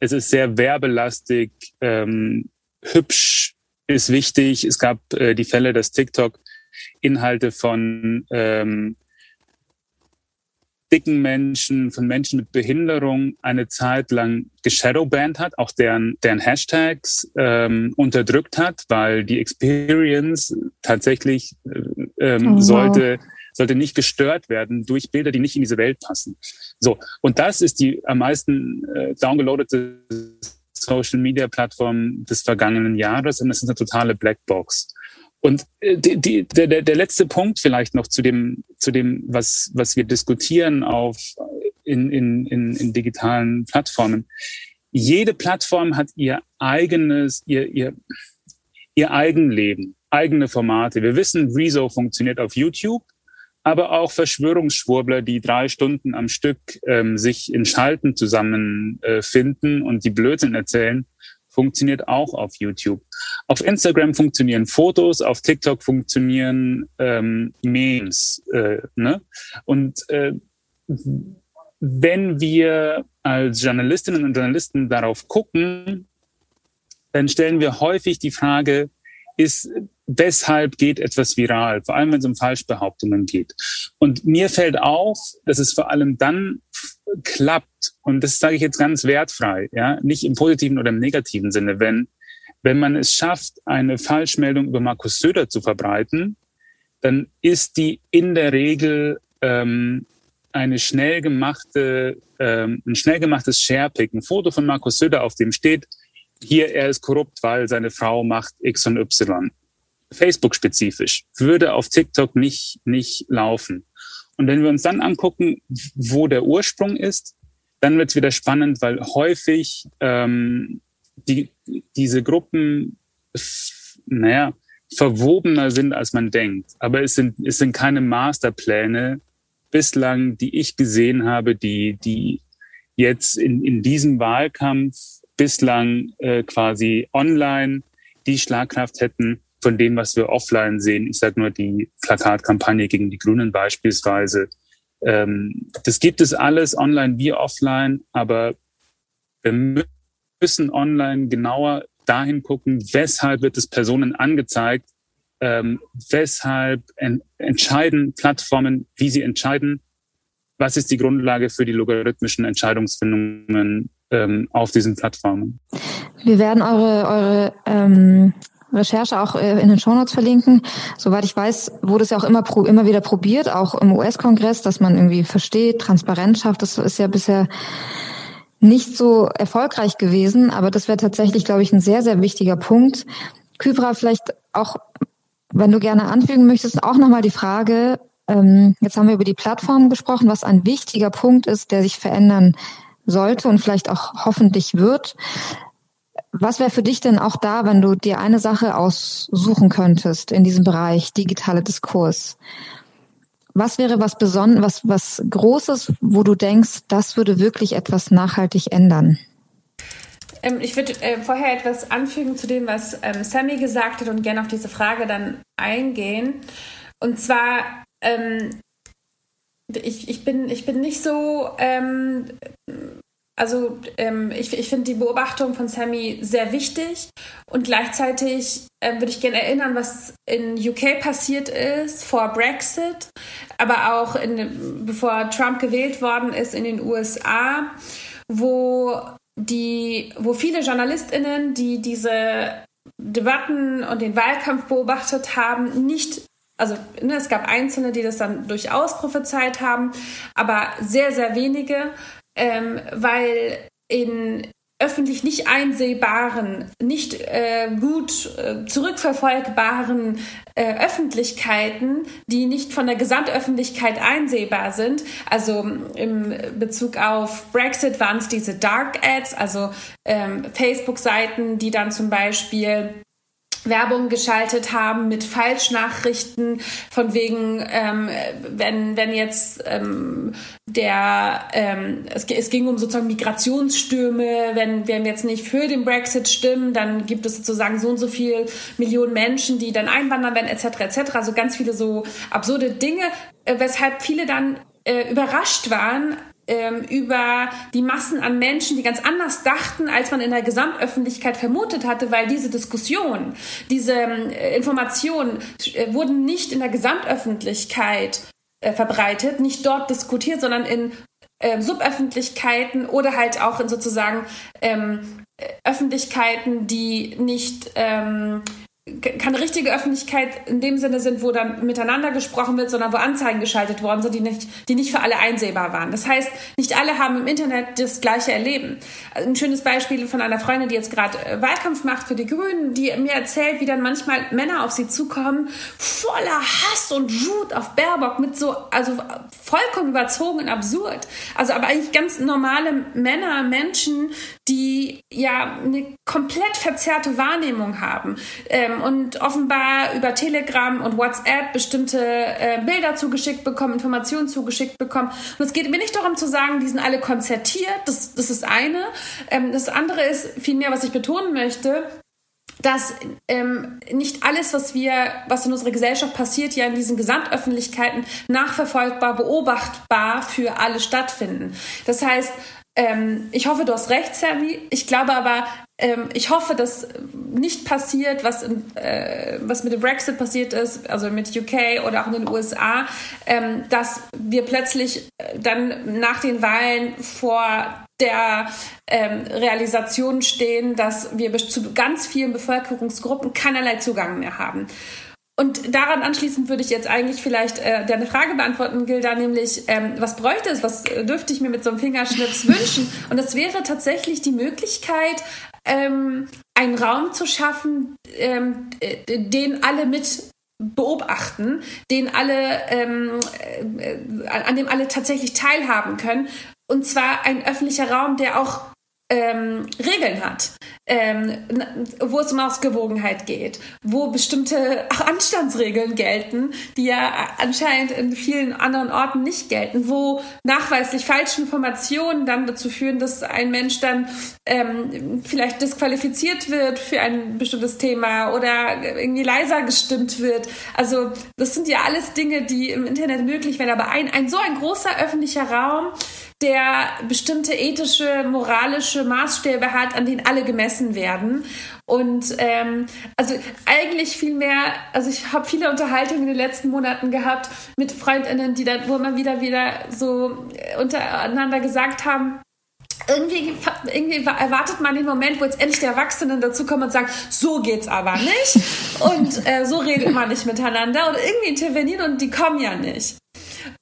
Es ist sehr werbelastig, ähm, hübsch ist wichtig. Es gab äh, die Fälle, dass TikTok Inhalte von ähm, dicken Menschen, von Menschen mit Behinderung eine Zeit lang geshadowbanned hat, auch deren, deren Hashtags ähm, unterdrückt hat, weil die Experience tatsächlich äh, ähm, oh, sollte sollte nicht gestört werden durch Bilder, die nicht in diese Welt passen. So und das ist die am meisten äh, downgeloadete Social-Media-Plattformen des vergangenen Jahres und es ist eine totale Blackbox. Und äh, die, die, der, der letzte Punkt vielleicht noch zu dem, zu dem was, was wir diskutieren auf, in, in, in, in digitalen Plattformen. Jede Plattform hat ihr eigenes, ihr, ihr, ihr Eigenleben, eigene Formate. Wir wissen, Rezo funktioniert auf YouTube, aber auch Verschwörungsschwurbler, die drei Stunden am Stück ähm, sich in Schalten zusammenfinden äh, und die Blödsinn erzählen, funktioniert auch auf YouTube. Auf Instagram funktionieren Fotos, auf TikTok funktionieren ähm, Memes. Äh, ne? Und äh, wenn wir als Journalistinnen und Journalisten darauf gucken, dann stellen wir häufig die Frage, ist, weshalb geht etwas viral, vor allem wenn es um Falschbehauptungen geht. Und mir fällt auf, dass es vor allem dann klappt, und das sage ich jetzt ganz wertfrei, ja, nicht im positiven oder im negativen Sinne, wenn, wenn man es schafft, eine Falschmeldung über Markus Söder zu verbreiten, dann ist die in der Regel ähm, eine schnell gemachte, ähm, ein schnell gemachtes Sharepick, ein Foto von Markus Söder, auf dem steht, hier, er ist korrupt, weil seine Frau macht X und Y. Facebook-spezifisch, würde auf TikTok nicht, nicht laufen. Und wenn wir uns dann angucken, wo der Ursprung ist, dann wird es wieder spannend, weil häufig ähm, die, diese Gruppen, naja, verwobener sind, als man denkt. Aber es sind, es sind keine Masterpläne bislang, die ich gesehen habe, die, die jetzt in, in diesem Wahlkampf bislang äh, quasi online die Schlagkraft hätten von dem, was wir offline sehen. Ich sage nur die Plakatkampagne gegen die Grünen beispielsweise. Ähm, das gibt es alles online wie offline, aber wir müssen online genauer dahin gucken, weshalb wird es Personen angezeigt, ähm, weshalb en entscheiden Plattformen, wie sie entscheiden, was ist die Grundlage für die logarithmischen Entscheidungsfindungen ähm, auf diesen Plattformen. Wir werden eure, eure ähm, Recherche auch äh, in den Shownotes verlinken. Soweit ich weiß, wurde es ja auch immer, immer wieder probiert, auch im US-Kongress, dass man irgendwie versteht, Transparenz schafft. Das ist ja bisher nicht so erfolgreich gewesen, aber das wäre tatsächlich, glaube ich, ein sehr, sehr wichtiger Punkt. Kybra, vielleicht auch, wenn du gerne anfügen möchtest, auch nochmal die Frage, ähm, jetzt haben wir über die Plattform gesprochen, was ein wichtiger Punkt ist, der sich verändern sollte und vielleicht auch hoffentlich wird. Was wäre für dich denn auch da, wenn du dir eine Sache aussuchen könntest in diesem Bereich digitale Diskurs? Was wäre was Besonderes, was, was Großes, wo du denkst, das würde wirklich etwas nachhaltig ändern? Ähm, ich würde äh, vorher etwas anfügen zu dem, was ähm, Sammy gesagt hat und gerne auf diese Frage dann eingehen. Und zwar, ähm, ich, ich, bin, ich bin nicht so ähm, also ähm, ich, ich finde die Beobachtung von Sammy sehr wichtig und gleichzeitig äh, würde ich gerne erinnern, was in UK passiert ist vor Brexit, aber auch in, bevor Trump gewählt worden ist in den USA, wo die, wo viele JournalistInnen, die diese Debatten und den Wahlkampf beobachtet haben, nicht also ne, es gab Einzelne, die das dann durchaus prophezeit haben, aber sehr, sehr wenige ähm, weil in öffentlich nicht einsehbaren, nicht äh, gut äh, zurückverfolgbaren äh, Öffentlichkeiten, die nicht von der Gesamtöffentlichkeit einsehbar sind. Also im Bezug auf Brexit waren es diese Dark Ads, also ähm, Facebook-Seiten, die dann zum Beispiel Werbung geschaltet haben mit Falschnachrichten von wegen, ähm, wenn, wenn jetzt ähm, der, ähm, es, es ging um sozusagen Migrationsstürme, wenn, wir jetzt nicht für den Brexit stimmen, dann gibt es sozusagen so und so viel Millionen Menschen, die dann einwandern werden, etc., etc., also ganz viele so absurde Dinge, äh, weshalb viele dann äh, überrascht waren, über die Massen an Menschen, die ganz anders dachten, als man in der Gesamtöffentlichkeit vermutet hatte, weil diese Diskussion, diese äh, Informationen äh, wurden nicht in der Gesamtöffentlichkeit äh, verbreitet, nicht dort diskutiert, sondern in äh, Suböffentlichkeiten oder halt auch in sozusagen ähm, Öffentlichkeiten, die nicht ähm, keine richtige Öffentlichkeit in dem Sinne sind, wo dann miteinander gesprochen wird, sondern wo Anzeigen geschaltet worden sind, die nicht, die nicht für alle einsehbar waren. Das heißt, nicht alle haben im Internet das gleiche Erleben. Ein schönes Beispiel von einer Freundin, die jetzt gerade äh, Wahlkampf macht für die Grünen, die mir erzählt, wie dann manchmal Männer auf sie zukommen, voller Hass und Wut auf Baerbock, mit so, also vollkommen überzogen und absurd. Also aber eigentlich ganz normale Männer, Menschen, die ja eine komplett verzerrte Wahrnehmung haben ähm, und offenbar über Telegram und WhatsApp bestimmte äh, Bilder zugeschickt bekommen, Informationen zugeschickt bekommen. Und es geht mir nicht darum zu sagen, die sind alle konzertiert, das, das ist eine. Ähm, das andere ist vielmehr, was ich betonen möchte, dass ähm, nicht alles, was wir, was in unserer Gesellschaft passiert, ja in diesen Gesamtöffentlichkeiten nachverfolgbar, beobachtbar für alle stattfinden. Das heißt, ähm, ich hoffe, du hast recht, Sammy. Ich glaube aber, ähm, ich hoffe, dass nicht passiert, was, in, äh, was mit dem Brexit passiert ist, also mit UK oder auch in den USA, ähm, dass wir plötzlich äh, dann nach den Wahlen vor der ähm, Realisation stehen, dass wir zu ganz vielen Bevölkerungsgruppen keinerlei Zugang mehr haben. Und daran anschließend würde ich jetzt eigentlich vielleicht äh, deine Frage beantworten, Gilda, nämlich, ähm, was bräuchte es, was äh, dürfte ich mir mit so einem Fingerschnips <laughs> wünschen? Und das wäre tatsächlich die Möglichkeit, ähm, einen Raum zu schaffen, ähm, äh, den alle mit beobachten, den alle, ähm, äh, an dem alle tatsächlich teilhaben können. Und zwar ein öffentlicher Raum, der auch ähm, Regeln hat, ähm, wo es um Ausgewogenheit geht, wo bestimmte <laughs> Anstandsregeln gelten, die ja anscheinend in vielen anderen Orten nicht gelten, wo nachweislich falsche Informationen dann dazu führen, dass ein Mensch dann ähm, vielleicht disqualifiziert wird für ein bestimmtes Thema oder irgendwie leiser gestimmt wird. Also das sind ja alles Dinge, die im Internet möglich werden, aber ein, ein so ein großer öffentlicher Raum, der bestimmte ethische, moralische Maßstäbe hat, an denen alle gemessen werden. Und ähm, also eigentlich viel mehr, also ich habe viele Unterhaltungen in den letzten Monaten gehabt mit Freundinnen, die dann, wo immer wieder wieder so untereinander gesagt haben, irgendwie, irgendwie erwartet man den Moment, wo jetzt endlich die Erwachsenen dazukommen und sagen, so geht's aber nicht. <laughs> Und äh, so redet man nicht miteinander. Und irgendwie intervenieren und die kommen ja nicht.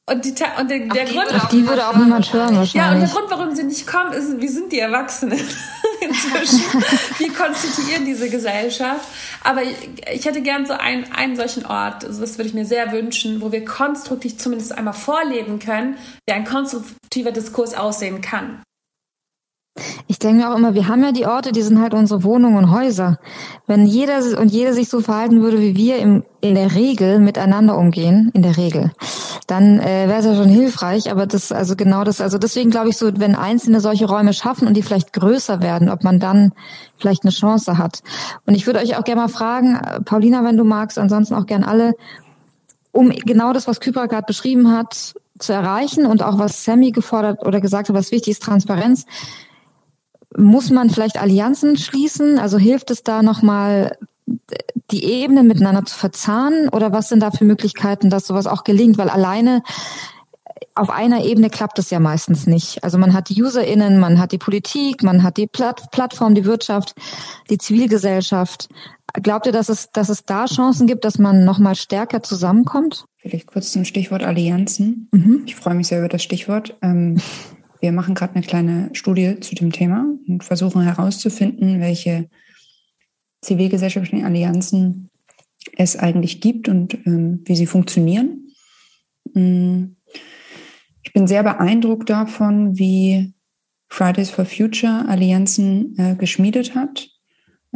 Und, die, und der, der Grund, auf die würde auch niemand hören wahrscheinlich. Ja, und der Grund, warum sie nicht kommen, ist, wie sind die Erwachsenen <laughs> inzwischen? wie konstituieren diese Gesellschaft? Aber ich, ich hätte gern so einen, einen solchen Ort, also das würde ich mir sehr wünschen, wo wir konstruktiv zumindest einmal vorleben können, wie ein konstruktiver Diskurs aussehen kann. Ich denke auch immer, wir haben ja die Orte, die sind halt unsere Wohnungen und Häuser. Wenn jeder und jede sich so verhalten würde, wie wir im, in der Regel miteinander umgehen, in der Regel, dann äh, wäre es ja schon hilfreich. Aber das, also genau das, also deswegen glaube ich so, wenn Einzelne solche Räume schaffen und die vielleicht größer werden, ob man dann vielleicht eine Chance hat. Und ich würde euch auch gerne mal fragen, äh, Paulina, wenn du magst, ansonsten auch gern alle, um genau das, was Kypra gerade beschrieben hat, zu erreichen und auch was Sammy gefordert oder gesagt hat, was wichtig ist, Transparenz muss man vielleicht Allianzen schließen? Also hilft es da nochmal, die Ebenen miteinander zu verzahnen? Oder was sind da für Möglichkeiten, dass sowas auch gelingt? Weil alleine auf einer Ebene klappt es ja meistens nicht. Also man hat die UserInnen, man hat die Politik, man hat die Platt Plattform, die Wirtschaft, die Zivilgesellschaft. Glaubt ihr, dass es, dass es da Chancen gibt, dass man nochmal stärker zusammenkommt? Vielleicht kurz zum Stichwort Allianzen. Mhm. Ich freue mich sehr über das Stichwort. Ähm, <laughs> wir machen gerade eine kleine Studie zu dem Thema und versuchen herauszufinden, welche zivilgesellschaftlichen Allianzen es eigentlich gibt und ähm, wie sie funktionieren. Mm. Ich bin sehr beeindruckt davon, wie Fridays for Future Allianzen äh, geschmiedet hat,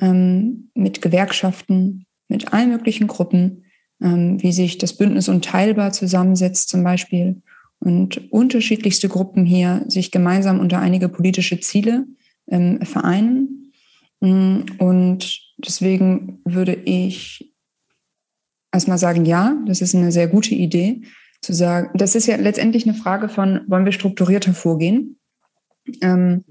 ähm, mit Gewerkschaften, mit allen möglichen Gruppen, ähm, wie sich das Bündnis Unteilbar zusammensetzt zum Beispiel und unterschiedlichste Gruppen hier sich gemeinsam unter einige politische Ziele ähm, vereinen. Mm, und deswegen würde ich erstmal sagen, ja, das ist eine sehr gute Idee zu sagen. Das ist ja letztendlich eine Frage von, wollen wir strukturierter vorgehen? Ähm,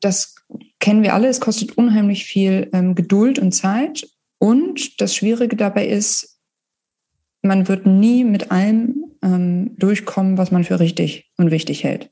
das kennen wir alle. Es kostet unheimlich viel ähm, Geduld und Zeit. Und das Schwierige dabei ist, man wird nie mit allem ähm, durchkommen, was man für richtig und wichtig hält.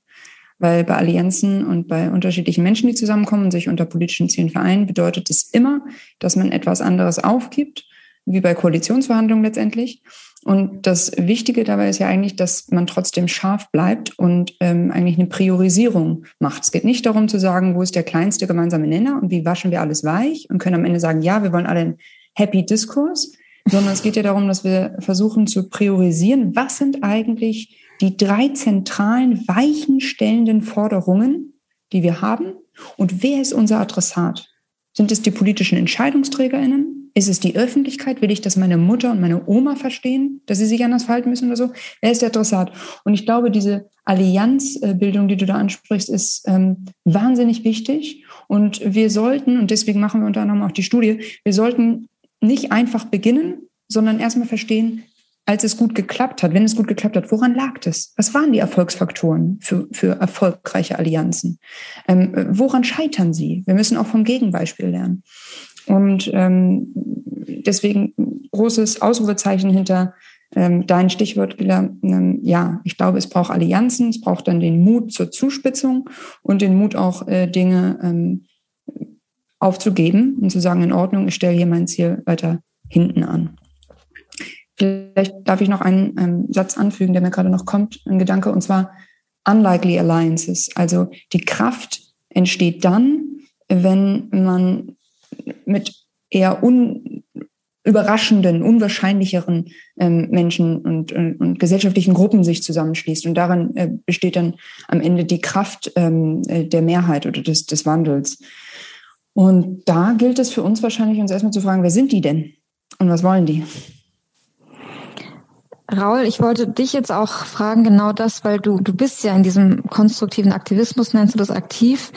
weil bei Allianzen und bei unterschiedlichen Menschen, die zusammenkommen und sich unter politischen Zielen vereinen, bedeutet es immer, dass man etwas anderes aufgibt, wie bei Koalitionsverhandlungen letztendlich. Und das Wichtige dabei ist ja eigentlich, dass man trotzdem scharf bleibt und ähm, eigentlich eine Priorisierung macht. Es geht nicht darum zu sagen, wo ist der kleinste gemeinsame Nenner und wie waschen wir alles weich und können am Ende sagen, ja, wir wollen alle einen Happy Diskurs, sondern es geht ja darum, dass wir versuchen zu priorisieren, was sind eigentlich die drei zentralen weichenstellenden Forderungen, die wir haben und wer ist unser Adressat? Sind es die politischen EntscheidungsträgerInnen? Ist es die Öffentlichkeit? Will ich, dass meine Mutter und meine Oma verstehen, dass sie sich anders verhalten müssen oder so? Wer ist der Adressat? Und ich glaube, diese Allianzbildung, die du da ansprichst, ist ähm, wahnsinnig wichtig. Und wir sollten, und deswegen machen wir unter anderem auch die Studie, wir sollten nicht einfach beginnen, sondern erstmal verstehen, als es gut geklappt hat, wenn es gut geklappt hat, woran lag das? Was waren die Erfolgsfaktoren für, für erfolgreiche Allianzen? Ähm, woran scheitern sie? Wir müssen auch vom Gegenbeispiel lernen. Und ähm, deswegen großes Ausrufezeichen hinter ähm, dein Stichwort, ähm, ja, ich glaube, es braucht Allianzen, es braucht dann den Mut zur Zuspitzung und den Mut auch äh, Dinge ähm, aufzugeben und zu sagen, in Ordnung, ich stelle hier mein Ziel weiter hinten an. Vielleicht darf ich noch einen ähm, Satz anfügen, der mir gerade noch kommt, ein Gedanke, und zwar unlikely alliances. Also die Kraft entsteht dann, wenn man mit eher un überraschenden, unwahrscheinlicheren ähm, Menschen und, und, und, gesellschaftlichen Gruppen sich zusammenschließt. Und darin äh, besteht dann am Ende die Kraft ähm, äh, der Mehrheit oder des, des Wandels. Und da gilt es für uns wahrscheinlich, uns erstmal zu fragen, wer sind die denn und was wollen die? Raul, ich wollte dich jetzt auch fragen, genau das, weil du, du bist ja in diesem konstruktiven Aktivismus, nennst du das aktiv.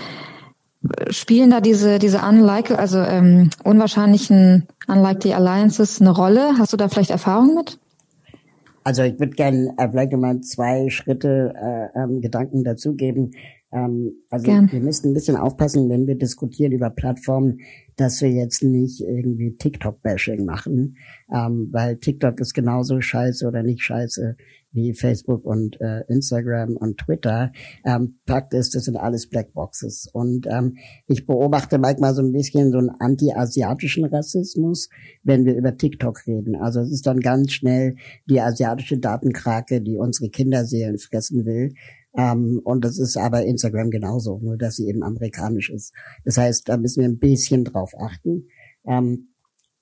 Spielen da diese, diese unlike, also ähm, unwahrscheinlichen unlikely alliances eine Rolle? Hast du da vielleicht Erfahrung mit? Also ich würde gerne äh, vielleicht mal zwei Schritte äh, ähm, Gedanken dazugeben. Ähm, also Gern. wir müssen ein bisschen aufpassen, wenn wir diskutieren über Plattformen, dass wir jetzt nicht irgendwie TikTok-Bashing machen, ähm, weil TikTok ist genauso scheiße oder nicht scheiße wie Facebook und äh, Instagram und Twitter. Ähm, Fakt ist, das sind alles Blackboxes. Und ähm, ich beobachte manchmal so ein bisschen so einen anti-asiatischen Rassismus, wenn wir über TikTok reden. Also es ist dann ganz schnell die asiatische Datenkrake, die unsere Kinderseelen fressen will. Ähm, und das ist aber Instagram genauso, nur dass sie eben amerikanisch ist. Das heißt, da müssen wir ein bisschen drauf achten. Ähm,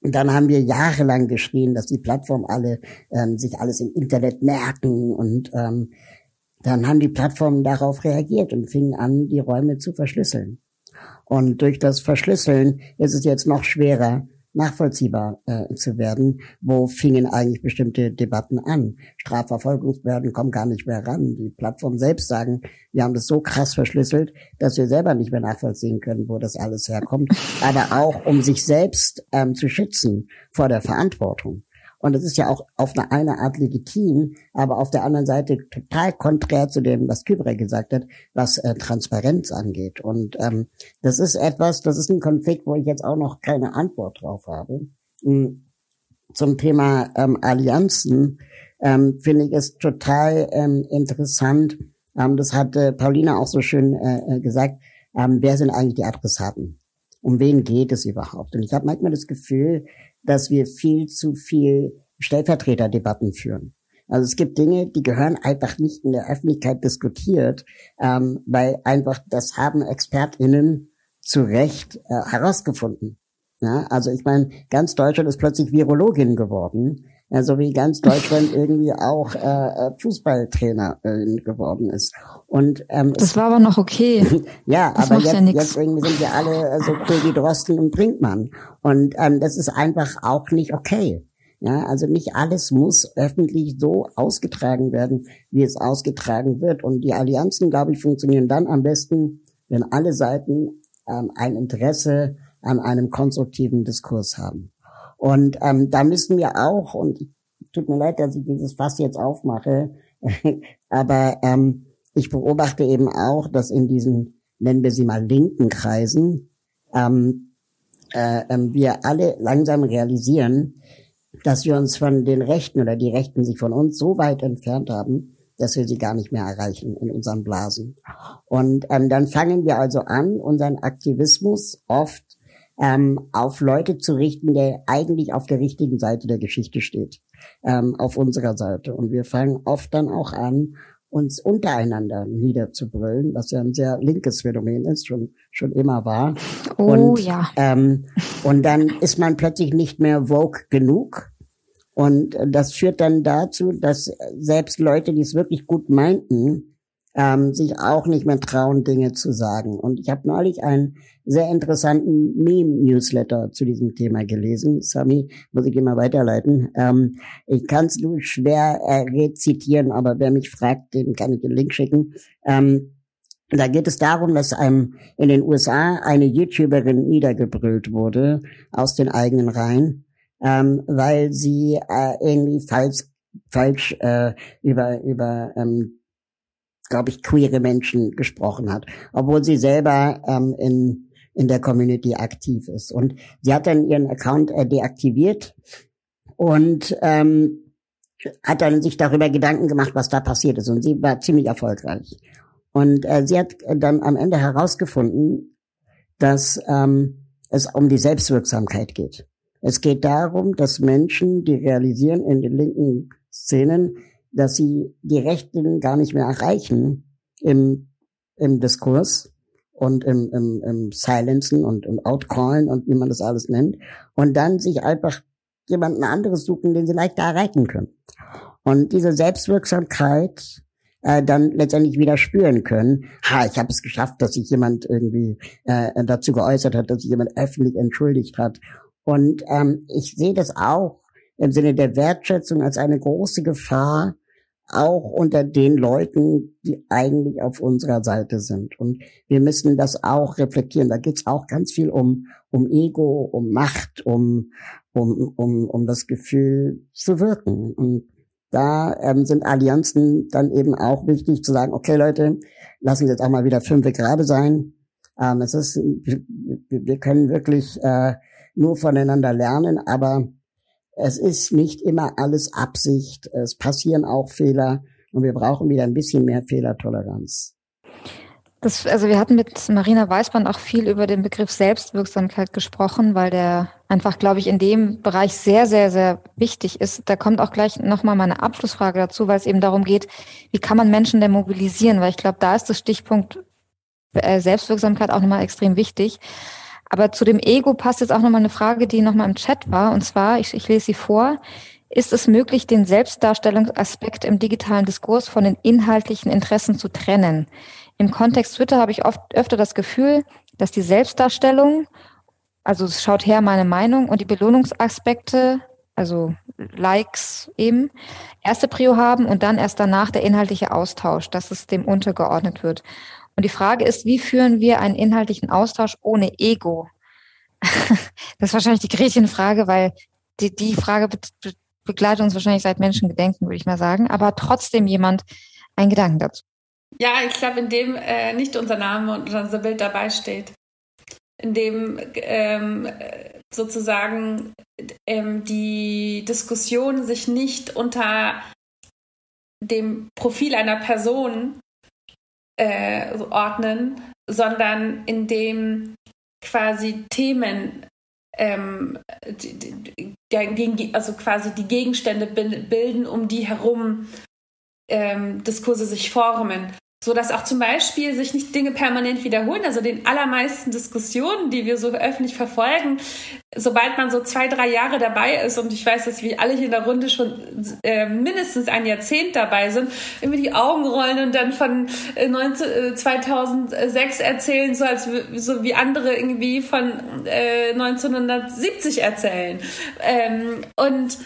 und dann haben wir jahrelang geschrien, dass die Plattformen alle ähm, sich alles im Internet merken und ähm, dann haben die Plattformen darauf reagiert und fingen an, die Räume zu verschlüsseln. Und durch das Verschlüsseln ist es jetzt noch schwerer, nachvollziehbar äh, zu werden. Wo fingen eigentlich bestimmte Debatten an? Strafverfolgungsbehörden kommen gar nicht mehr ran. Die Plattformen selbst sagen, wir haben das so krass verschlüsselt, dass wir selber nicht mehr nachvollziehen können, wo das alles herkommt. Aber auch, um sich selbst ähm, zu schützen vor der Verantwortung. Und das ist ja auch auf eine, eine Art legitim, aber auf der anderen Seite total konträr zu dem, was Kübra gesagt hat, was äh, Transparenz angeht. Und ähm, das ist etwas, das ist ein Konflikt, wo ich jetzt auch noch keine Antwort drauf habe. Hm, zum Thema ähm, Allianzen ähm, finde ich es total ähm, interessant. Ähm, das hatte Paulina auch so schön äh, äh, gesagt. Ähm, wer sind eigentlich die Adressaten? Um wen geht es überhaupt? Und ich habe manchmal das Gefühl, dass wir viel zu viel Stellvertreterdebatten führen. Also es gibt Dinge, die gehören einfach nicht in der Öffentlichkeit diskutiert, ähm, weil einfach das haben ExpertInnen zu Recht äh, herausgefunden. Ja, also ich meine, ganz Deutschland ist plötzlich Virologin geworden, ja, so wie ganz Deutschland irgendwie auch äh, äh Fußballtrainerin geworden ist. Und ähm, das war aber noch okay. <laughs> ja, das aber jetzt, ja jetzt irgendwie sind wir alle so cool wie Drosten und Brinkmann. Und ähm, das ist einfach auch nicht okay. Ja, also nicht alles muss öffentlich so ausgetragen werden, wie es ausgetragen wird. Und die Allianzen, glaube ich, funktionieren dann am besten, wenn alle Seiten ähm, ein Interesse an einem konstruktiven Diskurs haben. Und ähm, da müssen wir auch, und tut mir leid, dass ich dieses Fass jetzt aufmache, <laughs> aber ähm, ich beobachte eben auch, dass in diesen, nennen wir sie mal linken Kreisen, ähm, äh, äh, wir alle langsam realisieren, dass wir uns von den Rechten oder die Rechten sich von uns so weit entfernt haben, dass wir sie gar nicht mehr erreichen in unseren Blasen. Und ähm, dann fangen wir also an, unseren Aktivismus oft ähm, auf Leute zu richten, der eigentlich auf der richtigen Seite der Geschichte steht, ähm, auf unserer Seite. Und wir fangen oft dann auch an, uns untereinander niederzubrüllen, was ja ein sehr linkes Phänomen ist, schon, schon immer war. Oh und, ja. Ähm, und dann ist man plötzlich nicht mehr vogue genug. Und das führt dann dazu, dass selbst Leute, die es wirklich gut meinten, ähm, sich auch nicht mehr trauen, Dinge zu sagen. Und ich habe neulich einen sehr interessanten Meme-Newsletter zu diesem Thema gelesen. Sami, muss ich immer weiterleiten. Ähm, ich kann es nur schwer äh, rezitieren, aber wer mich fragt, dem kann ich den Link schicken. Ähm, da geht es darum, dass einem in den USA eine YouTuberin niedergebrüllt wurde aus den eigenen Reihen, ähm, weil sie äh, irgendwie falsch falsch äh, über über ähm, glaube ich, queere Menschen gesprochen hat, obwohl sie selber ähm, in, in der Community aktiv ist. Und sie hat dann ihren Account äh, deaktiviert und ähm, hat dann sich darüber Gedanken gemacht, was da passiert ist. Und sie war ziemlich erfolgreich. Und äh, sie hat dann am Ende herausgefunden, dass ähm, es um die Selbstwirksamkeit geht. Es geht darum, dass Menschen, die realisieren in den linken Szenen, dass sie die Rechten gar nicht mehr erreichen im, im Diskurs und im, im, im Silenzen und im Outcallen und wie man das alles nennt. Und dann sich einfach jemanden anderes suchen, den sie leichter erreichen können. Und diese Selbstwirksamkeit äh, dann letztendlich wieder spüren können. Ha, ich habe es geschafft, dass sich jemand irgendwie äh, dazu geäußert hat, dass sich jemand öffentlich entschuldigt hat. Und ähm, ich sehe das auch im Sinne der Wertschätzung als eine große Gefahr, auch unter den Leuten, die eigentlich auf unserer Seite sind. Und wir müssen das auch reflektieren. Da geht's auch ganz viel um, um Ego, um Macht, um, um, um, um das Gefühl zu wirken. Und da ähm, sind Allianzen dann eben auch wichtig zu sagen, okay Leute, lassen wir jetzt auch mal wieder fünf gerade sein. Ähm, es ist, wir, wir können wirklich äh, nur voneinander lernen, aber es ist nicht immer alles Absicht. Es passieren auch Fehler und wir brauchen wieder ein bisschen mehr Fehlertoleranz. Das, also wir hatten mit Marina Weißband auch viel über den Begriff Selbstwirksamkeit gesprochen, weil der einfach, glaube ich, in dem Bereich sehr, sehr, sehr wichtig ist. Da kommt auch gleich nochmal meine Abschlussfrage dazu, weil es eben darum geht, wie kann man Menschen denn mobilisieren? Weil ich glaube, da ist das Stichpunkt äh, Selbstwirksamkeit auch nochmal extrem wichtig. Aber zu dem Ego passt jetzt auch nochmal eine Frage, die nochmal im Chat war. Und zwar, ich, ich lese sie vor. Ist es möglich, den Selbstdarstellungsaspekt im digitalen Diskurs von den inhaltlichen Interessen zu trennen? Im Kontext Twitter habe ich oft öfter das Gefühl, dass die Selbstdarstellung, also es schaut her meine Meinung und die Belohnungsaspekte, also Likes eben, erste Prio haben und dann erst danach der inhaltliche Austausch, dass es dem untergeordnet wird. Und die Frage ist, wie führen wir einen inhaltlichen Austausch ohne Ego? <laughs> das ist wahrscheinlich die Gretchenfrage, weil die, die Frage be be begleitet uns wahrscheinlich seit Menschengedenken, würde ich mal sagen. Aber trotzdem jemand ein Gedanken dazu. Ja, ich glaube, in dem äh, nicht unser Name und unser Bild dabei steht. In dem ähm, sozusagen ähm, die Diskussion sich nicht unter dem Profil einer Person äh, ordnen, sondern indem quasi Themen ähm, die, die, also quasi die Gegenstände bilden, um die herum ähm, Diskurse sich formen so dass auch zum Beispiel sich nicht Dinge permanent wiederholen. Also den allermeisten Diskussionen, die wir so öffentlich verfolgen, sobald man so zwei, drei Jahre dabei ist und ich weiß, dass wir alle hier in der Runde schon äh, mindestens ein Jahrzehnt dabei sind, irgendwie die Augen rollen und dann von äh, 19, äh, 2006 erzählen, so als so wie andere irgendwie von äh, 1970 erzählen. Ähm, und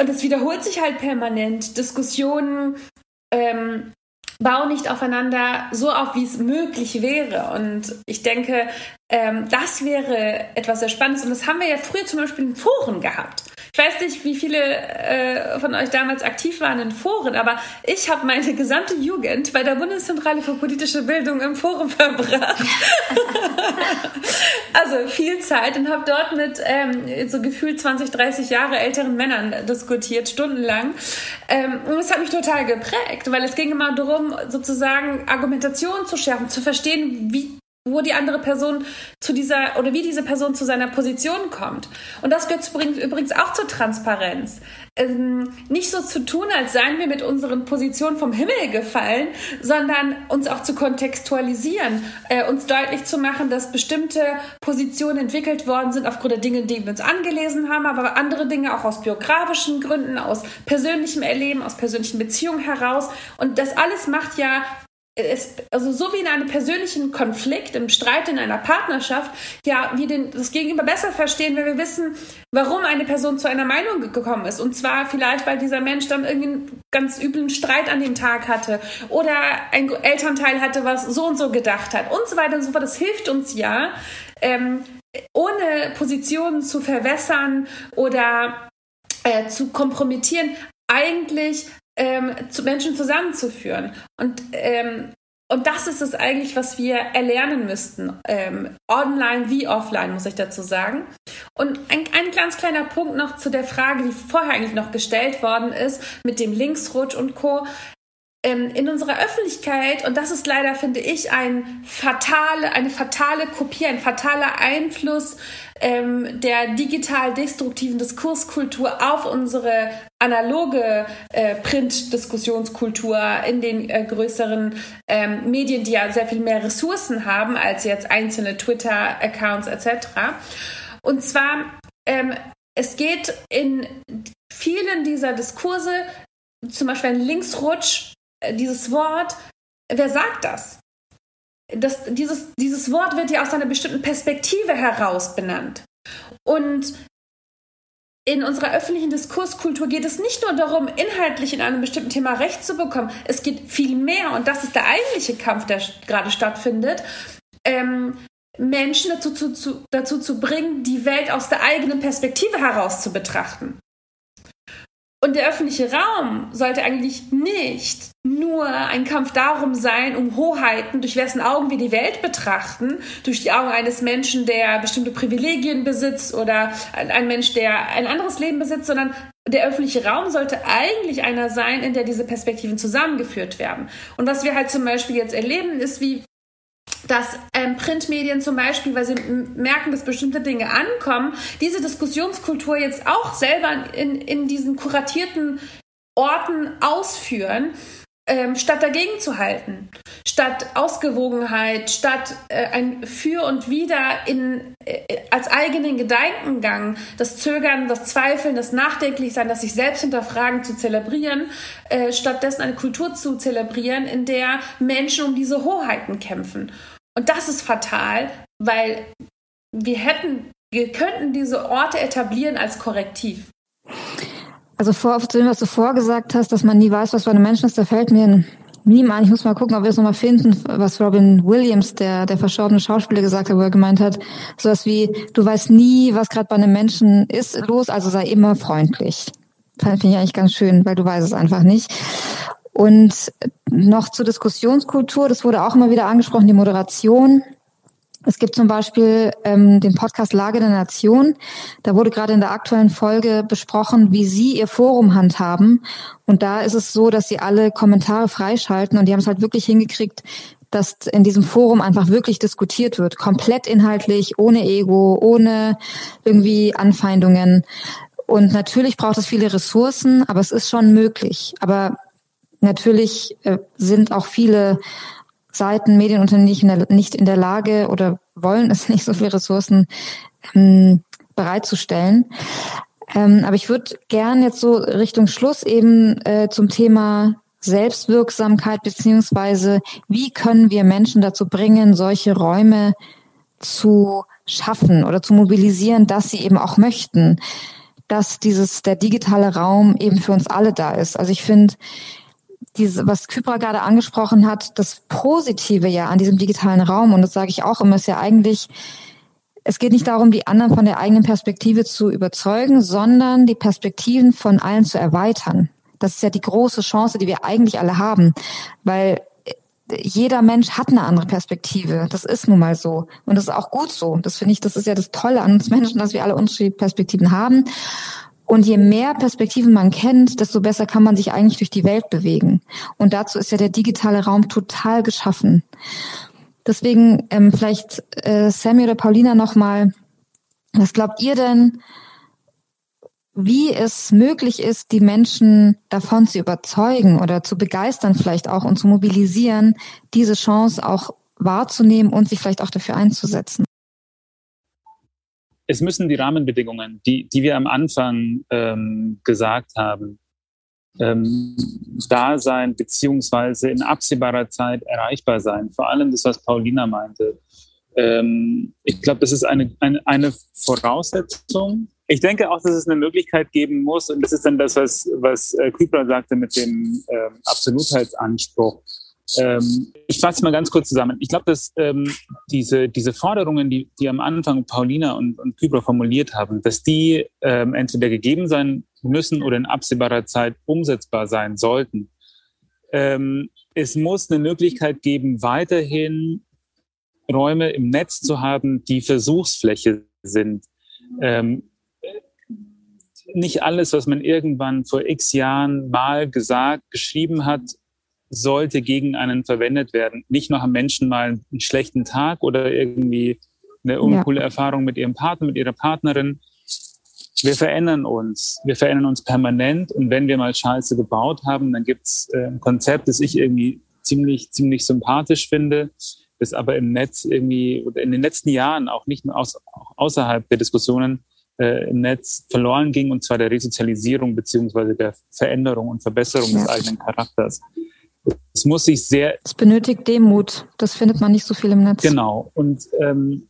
und es wiederholt sich halt permanent. Diskussionen ähm, bau nicht aufeinander so auf, wie es möglich wäre. Und ich denke, ähm, das wäre etwas sehr Spannendes. Und das haben wir ja früher zum Beispiel in Foren gehabt. Ich weiß nicht, wie viele äh, von euch damals aktiv waren in Foren, aber ich habe meine gesamte Jugend bei der Bundeszentrale für politische Bildung im Forum verbracht. <laughs> also viel Zeit und habe dort mit ähm, so gefühlt 20, 30 Jahre älteren Männern diskutiert, stundenlang. Ähm, und es hat mich total geprägt, weil es ging immer darum, sozusagen Argumentation zu schärfen, zu verstehen, wie wo die andere Person zu dieser oder wie diese Person zu seiner Position kommt. Und das gehört übrigens auch zur Transparenz. Ähm, nicht so zu tun, als seien wir mit unseren Positionen vom Himmel gefallen, sondern uns auch zu kontextualisieren, äh, uns deutlich zu machen, dass bestimmte Positionen entwickelt worden sind aufgrund der Dinge, die wir uns angelesen haben, aber andere Dinge auch aus biografischen Gründen, aus persönlichem Erleben, aus persönlichen Beziehungen heraus. Und das alles macht ja es, also so wie in einem persönlichen Konflikt, im Streit in einer Partnerschaft, ja, wir den, das Gegenüber besser verstehen, wenn wir wissen, warum eine Person zu einer Meinung gekommen ist. Und zwar vielleicht, weil dieser Mensch dann irgendeinen ganz üblen Streit an dem Tag hatte oder ein Elternteil hatte, was so und so gedacht hat und so weiter und so fort. Das hilft uns ja, ähm, ohne Positionen zu verwässern oder äh, zu kompromittieren, eigentlich ähm, zu Menschen zusammenzuführen. Und, ähm, und das ist es eigentlich, was wir erlernen müssten. Ähm, online wie offline, muss ich dazu sagen. Und ein, ein ganz kleiner Punkt noch zu der Frage, die vorher eigentlich noch gestellt worden ist, mit dem Linksrutsch und Co in unserer Öffentlichkeit, und das ist leider, finde ich, ein fatale, eine fatale Kopie, ein fataler Einfluss ähm, der digital destruktiven Diskurskultur auf unsere analoge äh, Print-Diskussionskultur in den äh, größeren ähm, Medien, die ja sehr viel mehr Ressourcen haben als jetzt einzelne Twitter-Accounts etc. Und zwar, ähm, es geht in vielen dieser Diskurse, zum Beispiel ein Linksrutsch, dieses Wort, wer sagt das? das dieses, dieses Wort wird ja aus einer bestimmten Perspektive heraus benannt. Und in unserer öffentlichen Diskurskultur geht es nicht nur darum, inhaltlich in einem bestimmten Thema Recht zu bekommen. Es geht viel mehr, und das ist der eigentliche Kampf, der gerade stattfindet, ähm, Menschen dazu zu, zu, dazu zu bringen, die Welt aus der eigenen Perspektive heraus zu betrachten. Und der öffentliche Raum sollte eigentlich nicht nur ein Kampf darum sein, um Hoheiten, durch wessen Augen wir die Welt betrachten, durch die Augen eines Menschen, der bestimmte Privilegien besitzt oder ein Mensch, der ein anderes Leben besitzt, sondern der öffentliche Raum sollte eigentlich einer sein, in der diese Perspektiven zusammengeführt werden. Und was wir halt zum Beispiel jetzt erleben, ist, wie dass ähm, Printmedien zum Beispiel, weil sie merken, dass bestimmte Dinge ankommen, diese Diskussionskultur jetzt auch selber in, in diesen kuratierten Orten ausführen, ähm, statt dagegen zu halten, statt Ausgewogenheit, statt äh, ein Für und Wider in, äh, als eigenen Gedankengang, das Zögern, das Zweifeln, das Nachdenklichsein, das sich selbst hinterfragen zu zelebrieren, äh, stattdessen eine Kultur zu zelebrieren, in der Menschen um diese Hoheiten kämpfen. Und das ist fatal, weil wir hätten, wir könnten diese Orte etablieren als Korrektiv. Also vor, zu dem, was du vorgesagt hast, dass man nie weiß, was bei einem Menschen ist, da fällt mir ein Meme ein. Ich muss mal gucken, ob wir es nochmal finden, was Robin Williams, der, der verstorbene Schauspieler, gesagt hat, wo er gemeint hat, sowas wie, du weißt nie, was gerade bei einem Menschen ist, los, also sei immer freundlich. Fand ich eigentlich ganz schön, weil du weißt es einfach nicht. Und noch zur Diskussionskultur, das wurde auch immer wieder angesprochen, die Moderation. Es gibt zum Beispiel ähm, den Podcast Lage der Nation. Da wurde gerade in der aktuellen Folge besprochen, wie Sie Ihr Forum handhaben. Und da ist es so, dass Sie alle Kommentare freischalten und die haben es halt wirklich hingekriegt, dass in diesem Forum einfach wirklich diskutiert wird. Komplett inhaltlich, ohne Ego, ohne irgendwie Anfeindungen. Und natürlich braucht es viele Ressourcen, aber es ist schon möglich. Aber natürlich äh, sind auch viele Seiten, Medienunternehmen nicht in, der, nicht in der Lage oder wollen es <laughs> nicht, so viele Ressourcen ähm, bereitzustellen. Ähm, aber ich würde gern jetzt so Richtung Schluss eben äh, zum Thema Selbstwirksamkeit beziehungsweise wie können wir Menschen dazu bringen, solche Räume zu schaffen oder zu mobilisieren, dass sie eben auch möchten, dass dieses der digitale Raum eben für uns alle da ist. Also ich finde, diese, was Kypra gerade angesprochen hat, das Positive ja an diesem digitalen Raum, und das sage ich auch immer, ist ja eigentlich es geht nicht darum, die anderen von der eigenen Perspektive zu überzeugen, sondern die Perspektiven von allen zu erweitern. Das ist ja die große Chance, die wir eigentlich alle haben, weil jeder Mensch hat eine andere Perspektive. Das ist nun mal so. Und das ist auch gut so. Das finde ich, das ist ja das Tolle an uns Menschen, dass wir alle unterschiedliche Perspektiven haben. Und je mehr Perspektiven man kennt, desto besser kann man sich eigentlich durch die Welt bewegen. Und dazu ist ja der digitale Raum total geschaffen. Deswegen ähm, vielleicht äh, Sammy oder Paulina nochmal, was glaubt ihr denn, wie es möglich ist, die Menschen davon zu überzeugen oder zu begeistern vielleicht auch und zu mobilisieren, diese Chance auch wahrzunehmen und sich vielleicht auch dafür einzusetzen? Es müssen die Rahmenbedingungen, die, die wir am Anfang ähm, gesagt haben, ähm, da sein beziehungsweise in absehbarer Zeit erreichbar sein. Vor allem das, was Paulina meinte. Ähm, ich glaube, das ist eine, eine, eine Voraussetzung. Ich denke auch, dass es eine Möglichkeit geben muss, und das ist dann das, was, was äh, Kübler sagte mit dem ähm, Absolutheitsanspruch. Ähm, ich fasse mal ganz kurz zusammen. Ich glaube, dass ähm, diese, diese Forderungen, die, die am Anfang Paulina und, und Kübler formuliert haben, dass die ähm, entweder gegeben sein müssen oder in absehbarer Zeit umsetzbar sein sollten. Ähm, es muss eine Möglichkeit geben, weiterhin Räume im Netz zu haben, die Versuchsfläche sind. Ähm, nicht alles, was man irgendwann vor x Jahren mal gesagt, geschrieben hat, sollte gegen einen verwendet werden. Nicht nur haben Menschen mal einen schlechten Tag oder irgendwie eine uncoole ja. Erfahrung mit ihrem Partner, mit ihrer Partnerin, wir verändern uns. Wir verändern uns permanent. Und wenn wir mal Scheiße gebaut haben, dann gibt's äh, ein Konzept, das ich irgendwie ziemlich, ziemlich sympathisch finde, das aber im Netz irgendwie oder in den letzten Jahren auch nicht nur aus, auch außerhalb der Diskussionen äh, im Netz verloren ging, und zwar der Resozialisierung beziehungsweise der Veränderung und Verbesserung ja. des eigenen Charakters. Es muss sich sehr. Es benötigt Demut. Das findet man nicht so viel im Netz. Genau. Und ähm,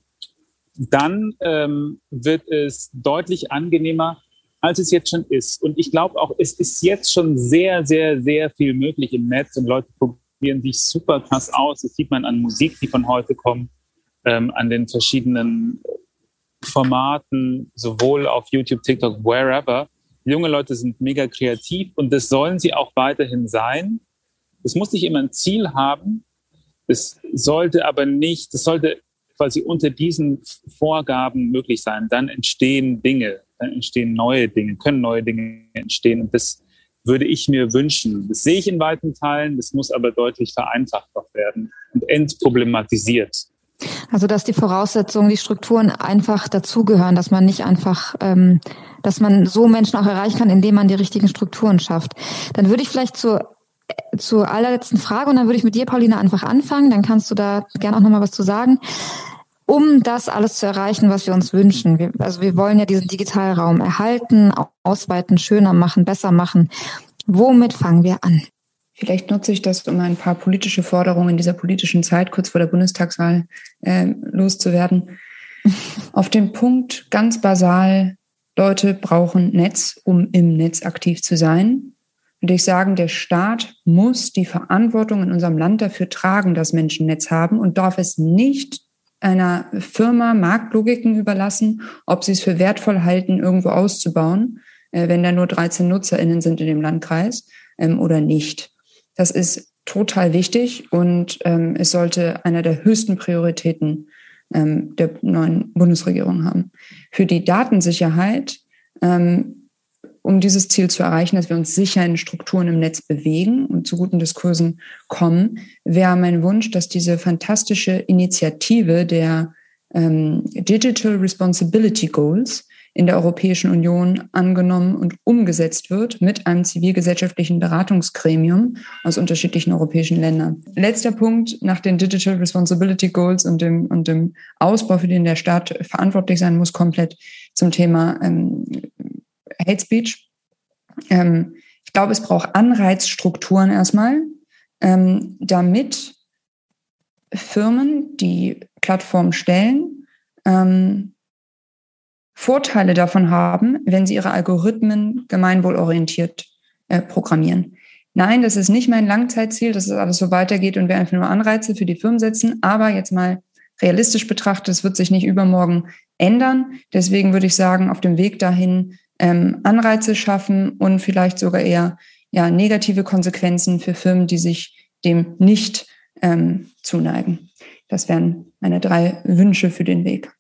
dann ähm, wird es deutlich angenehmer, als es jetzt schon ist. Und ich glaube auch, es ist jetzt schon sehr, sehr, sehr viel möglich im Netz und Leute probieren sich super krass aus. Das sieht man an Musik, die von heute kommt, ähm, an den verschiedenen Formaten, sowohl auf YouTube, TikTok, wherever. Junge Leute sind mega kreativ und das sollen sie auch weiterhin sein. Es muss nicht immer ein Ziel haben. Es sollte aber nicht, es sollte quasi unter diesen Vorgaben möglich sein, dann entstehen Dinge, dann entstehen neue Dinge, können neue Dinge entstehen. Und das würde ich mir wünschen. Das sehe ich in weiten Teilen, das muss aber deutlich vereinfacht werden und entproblematisiert. Also dass die Voraussetzungen, die Strukturen einfach dazugehören, dass man nicht einfach, ähm, dass man so Menschen auch erreichen kann, indem man die richtigen Strukturen schafft. Dann würde ich vielleicht zur zur allerletzten Frage und dann würde ich mit dir, Paulina, einfach anfangen. Dann kannst du da gerne auch nochmal was zu sagen um das alles zu erreichen, was wir uns wünschen. Wir, also wir wollen ja diesen Digitalraum erhalten, ausweiten, schöner machen, besser machen. Womit fangen wir an? Vielleicht nutze ich das, um ein paar politische Forderungen in dieser politischen Zeit kurz vor der Bundestagswahl äh, loszuwerden. <laughs> Auf den Punkt ganz basal, Leute brauchen Netz, um im Netz aktiv zu sein. Würde ich sagen, der Staat muss die Verantwortung in unserem Land dafür tragen, dass Menschen Netz haben und darf es nicht einer Firma Marktlogiken überlassen, ob sie es für wertvoll halten, irgendwo auszubauen, äh, wenn da nur 13 NutzerInnen sind in dem Landkreis ähm, oder nicht. Das ist total wichtig und ähm, es sollte einer der höchsten Prioritäten ähm, der neuen Bundesregierung haben. Für die Datensicherheit um dieses Ziel zu erreichen, dass wir uns sicher in Strukturen im Netz bewegen und zu guten Diskursen kommen, wäre mein Wunsch, dass diese fantastische Initiative der ähm, Digital Responsibility Goals in der Europäischen Union angenommen und umgesetzt wird mit einem zivilgesellschaftlichen Beratungsgremium aus unterschiedlichen europäischen Ländern. Letzter Punkt nach den Digital Responsibility Goals und dem, und dem Ausbau, für den der Staat verantwortlich sein muss, komplett zum Thema ähm, Hate Speech. Ähm, ich glaube, es braucht Anreizstrukturen erstmal, ähm, damit Firmen, die Plattformen stellen, ähm, Vorteile davon haben, wenn sie ihre Algorithmen gemeinwohlorientiert äh, programmieren. Nein, das ist nicht mein Langzeitziel, dass es alles so weitergeht und wir einfach nur Anreize für die Firmen setzen. Aber jetzt mal realistisch betrachtet, es wird sich nicht übermorgen ändern. Deswegen würde ich sagen, auf dem Weg dahin ähm, Anreize schaffen und vielleicht sogar eher ja, negative Konsequenzen für Firmen, die sich dem nicht ähm, zuneigen. Das wären meine drei Wünsche für den Weg.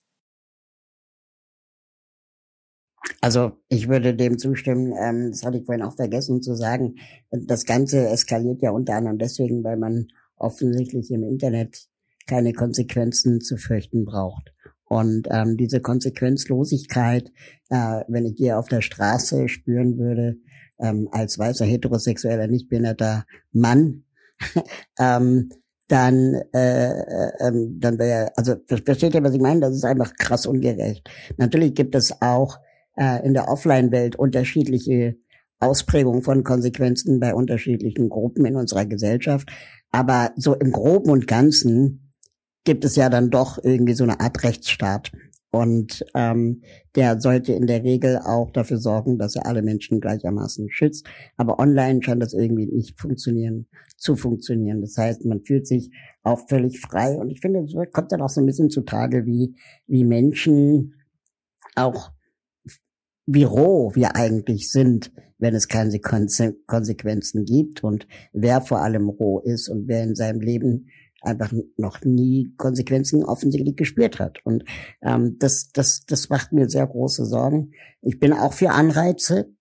Also ich würde dem zustimmen, ähm, das hatte ich vorhin auch vergessen zu sagen, das Ganze eskaliert ja unter anderem deswegen, weil man offensichtlich im Internet keine Konsequenzen zu fürchten braucht. Und ähm, diese Konsequenzlosigkeit, äh, wenn ich hier auf der Straße spüren würde, ähm, als weißer heterosexueller, nicht behinderter Mann, <laughs> ähm, dann, äh, äh, ähm, dann wäre, also versteht ihr, was ich meine? Das ist einfach krass ungerecht. Natürlich gibt es auch äh, in der Offline-Welt unterschiedliche Ausprägungen von Konsequenzen bei unterschiedlichen Gruppen in unserer Gesellschaft. Aber so im Groben und Ganzen gibt es ja dann doch irgendwie so eine Art Rechtsstaat. Und ähm, der sollte in der Regel auch dafür sorgen, dass er alle Menschen gleichermaßen schützt. Aber online scheint das irgendwie nicht funktionieren, zu funktionieren. Das heißt, man fühlt sich auch völlig frei. Und ich finde, es kommt dann auch so ein bisschen zutage, wie, wie Menschen auch wie roh wir eigentlich sind, wenn es keine Konsequenzen gibt und wer vor allem roh ist und wer in seinem Leben einfach noch nie Konsequenzen offensichtlich gespürt hat. Und ähm, das, das, das macht mir sehr große Sorgen. Ich bin auch für Anreize,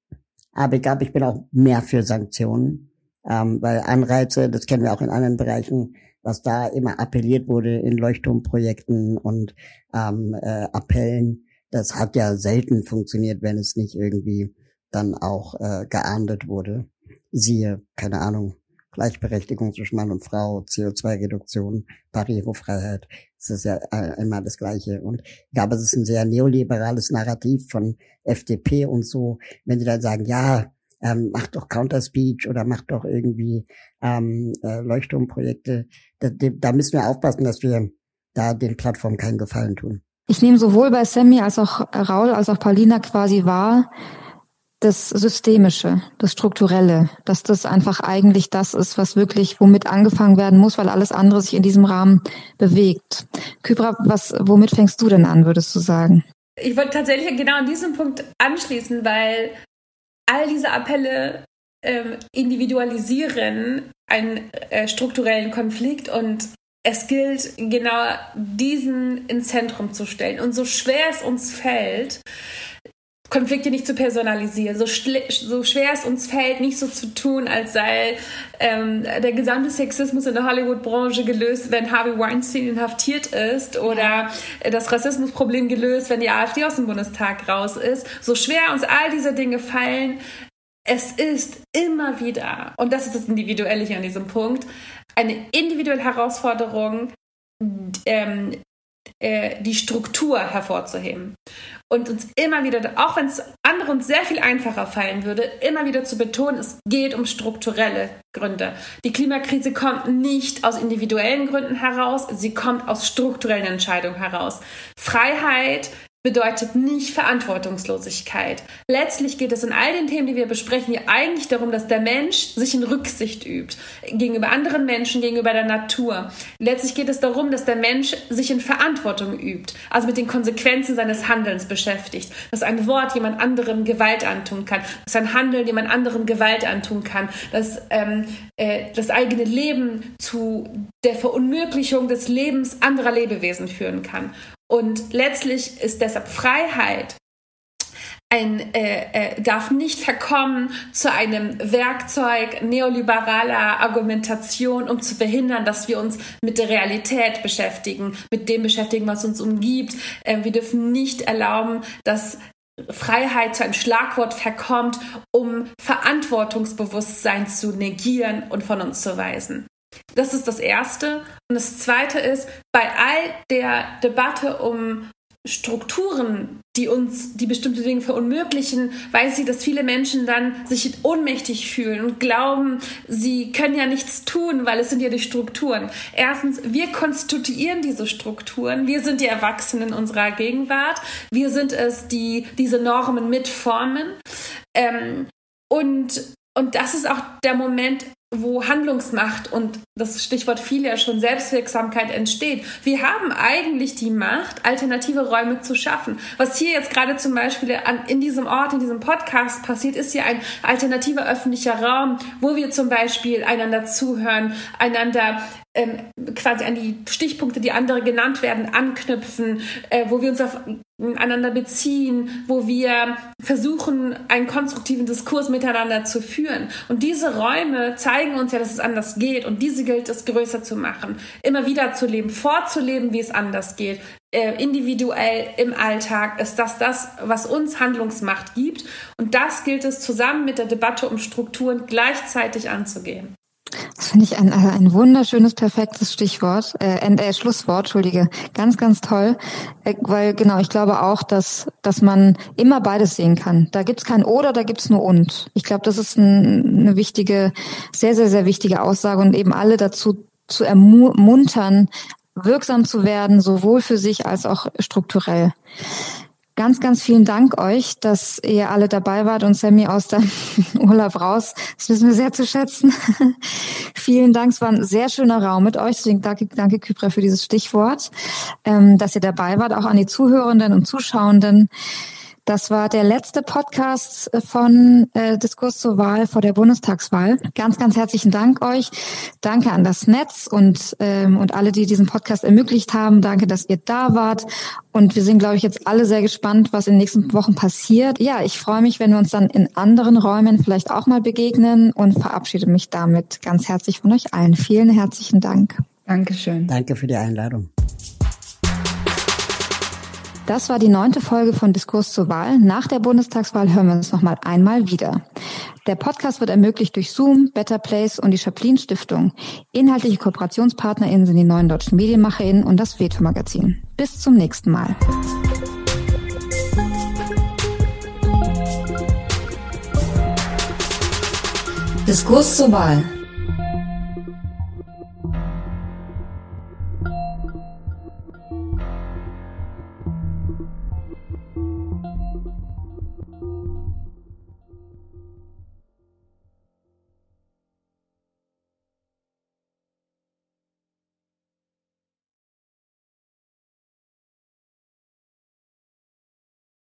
aber ich glaube, ich bin auch mehr für Sanktionen, ähm, weil Anreize, das kennen wir auch in anderen Bereichen, was da immer appelliert wurde in Leuchtturmprojekten und ähm, äh, Appellen, das hat ja selten funktioniert, wenn es nicht irgendwie dann auch äh, geahndet wurde. Siehe, keine Ahnung, Gleichberechtigung zwischen Mann und Frau, CO2-Reduktion, Barrierefreiheit. Das ist ja immer das Gleiche. Und ich glaube, es ist ein sehr neoliberales Narrativ von FDP und so, wenn sie dann sagen, ja, ähm, macht doch Counterspeech oder macht doch irgendwie ähm, äh, Leuchtturmprojekte. Da, da müssen wir aufpassen, dass wir da den Plattformen keinen Gefallen tun. Ich nehme sowohl bei Sammy als auch Raul als auch Paulina quasi wahr, das Systemische, das Strukturelle, dass das einfach eigentlich das ist, was wirklich, womit angefangen werden muss, weil alles andere sich in diesem Rahmen bewegt. Kybra, was, womit fängst du denn an, würdest du sagen? Ich wollte tatsächlich genau an diesem Punkt anschließen, weil all diese Appelle ähm, individualisieren einen äh, strukturellen Konflikt und es gilt genau diesen ins Zentrum zu stellen. Und so schwer es uns fällt, Konflikte nicht zu personalisieren, so, so schwer es uns fällt, nicht so zu tun, als sei ähm, der gesamte Sexismus in der Hollywood-Branche gelöst, wenn Harvey Weinstein inhaftiert ist oder das Rassismusproblem gelöst, wenn die AfD aus dem Bundestag raus ist. So schwer uns all diese Dinge fallen, es ist immer wieder, und das ist das Individuelle hier an diesem Punkt, eine individuelle Herausforderung, ähm, äh, die Struktur hervorzuheben und uns immer wieder, auch wenn es anderen sehr viel einfacher fallen würde, immer wieder zu betonen, es geht um strukturelle Gründe. Die Klimakrise kommt nicht aus individuellen Gründen heraus, sie kommt aus strukturellen Entscheidungen heraus. Freiheit bedeutet nicht Verantwortungslosigkeit. Letztlich geht es in all den Themen, die wir besprechen, hier eigentlich darum, dass der Mensch sich in Rücksicht übt gegenüber anderen Menschen, gegenüber der Natur. Letztlich geht es darum, dass der Mensch sich in Verantwortung übt, also mit den Konsequenzen seines Handelns beschäftigt, dass ein Wort jemand anderem Gewalt antun kann, dass ein Handeln jemand anderem Gewalt antun kann, dass ähm, äh, das eigene Leben zu der Verunmöglichung des Lebens anderer Lebewesen führen kann. Und letztlich ist deshalb Freiheit ein, äh, äh, darf nicht verkommen zu einem Werkzeug neoliberaler Argumentation, um zu verhindern, dass wir uns mit der Realität beschäftigen, mit dem beschäftigen, was uns umgibt. Äh, wir dürfen nicht erlauben, dass Freiheit zu einem Schlagwort verkommt, um Verantwortungsbewusstsein zu negieren und von uns zu weisen. Das ist das Erste. Und das Zweite ist, bei all der Debatte um Strukturen, die uns die bestimmte Dinge verunmöglichen, weiß sie, dass viele Menschen dann sich ohnmächtig fühlen und glauben, sie können ja nichts tun, weil es sind ja die Strukturen. Erstens, wir konstituieren diese Strukturen. Wir sind die Erwachsenen unserer Gegenwart. Wir sind es, die diese Normen mitformen. Ähm, und, und das ist auch der Moment, wo Handlungsmacht und das Stichwort viel ja schon Selbstwirksamkeit entsteht. Wir haben eigentlich die Macht, alternative Räume zu schaffen. Was hier jetzt gerade zum Beispiel an, in diesem Ort, in diesem Podcast passiert, ist hier ein alternativer öffentlicher Raum, wo wir zum Beispiel einander zuhören, einander ähm, quasi an die Stichpunkte, die andere genannt werden, anknüpfen, äh, wo wir uns aufeinander beziehen, wo wir versuchen, einen konstruktiven Diskurs miteinander zu führen. Und diese Räume zeigen uns ja, dass es anders geht und diese gilt es größer zu machen, immer wieder zu leben, vorzuleben, wie es anders geht. Äh, individuell im Alltag ist das das, was uns Handlungsmacht gibt. Und das gilt es zusammen mit der Debatte um Strukturen gleichzeitig anzugehen. Das finde ich ein, ein wunderschönes, perfektes Stichwort, äh, äh, Schlusswort, Entschuldige. Ganz, ganz toll. Äh, weil genau, ich glaube auch, dass, dass man immer beides sehen kann. Da gibt's kein Oder, da gibt's nur Und. Ich glaube, das ist ein, eine wichtige, sehr, sehr, sehr wichtige Aussage und eben alle dazu zu ermuntern, wirksam zu werden, sowohl für sich als auch strukturell. Ganz, ganz vielen Dank euch, dass ihr alle dabei wart und Sammy aus dem <laughs> Urlaub raus. Das wissen wir sehr zu schätzen. <laughs> vielen Dank. Es war ein sehr schöner Raum mit euch. Deswegen danke, danke Kypra für dieses Stichwort, ähm, dass ihr dabei wart, auch an die Zuhörenden und Zuschauenden. Das war der letzte Podcast von äh, Diskurs zur Wahl vor der Bundestagswahl. Ganz, ganz herzlichen Dank euch. Danke an das Netz und, ähm, und alle, die diesen Podcast ermöglicht haben. Danke, dass ihr da wart. Und wir sind, glaube ich, jetzt alle sehr gespannt, was in den nächsten Wochen passiert. Ja, ich freue mich, wenn wir uns dann in anderen Räumen vielleicht auch mal begegnen und verabschiede mich damit ganz herzlich von euch allen. Vielen herzlichen Dank. Dankeschön. Danke für die Einladung. Das war die neunte Folge von Diskurs zur Wahl. Nach der Bundestagswahl hören wir uns noch mal einmal wieder. Der Podcast wird ermöglicht durch Zoom, Better Place und die Chaplin Stiftung. Inhaltliche KooperationspartnerInnen sind die neuen deutschen MedienmacherInnen und das Veto Magazin. Bis zum nächsten Mal. Diskurs zur Wahl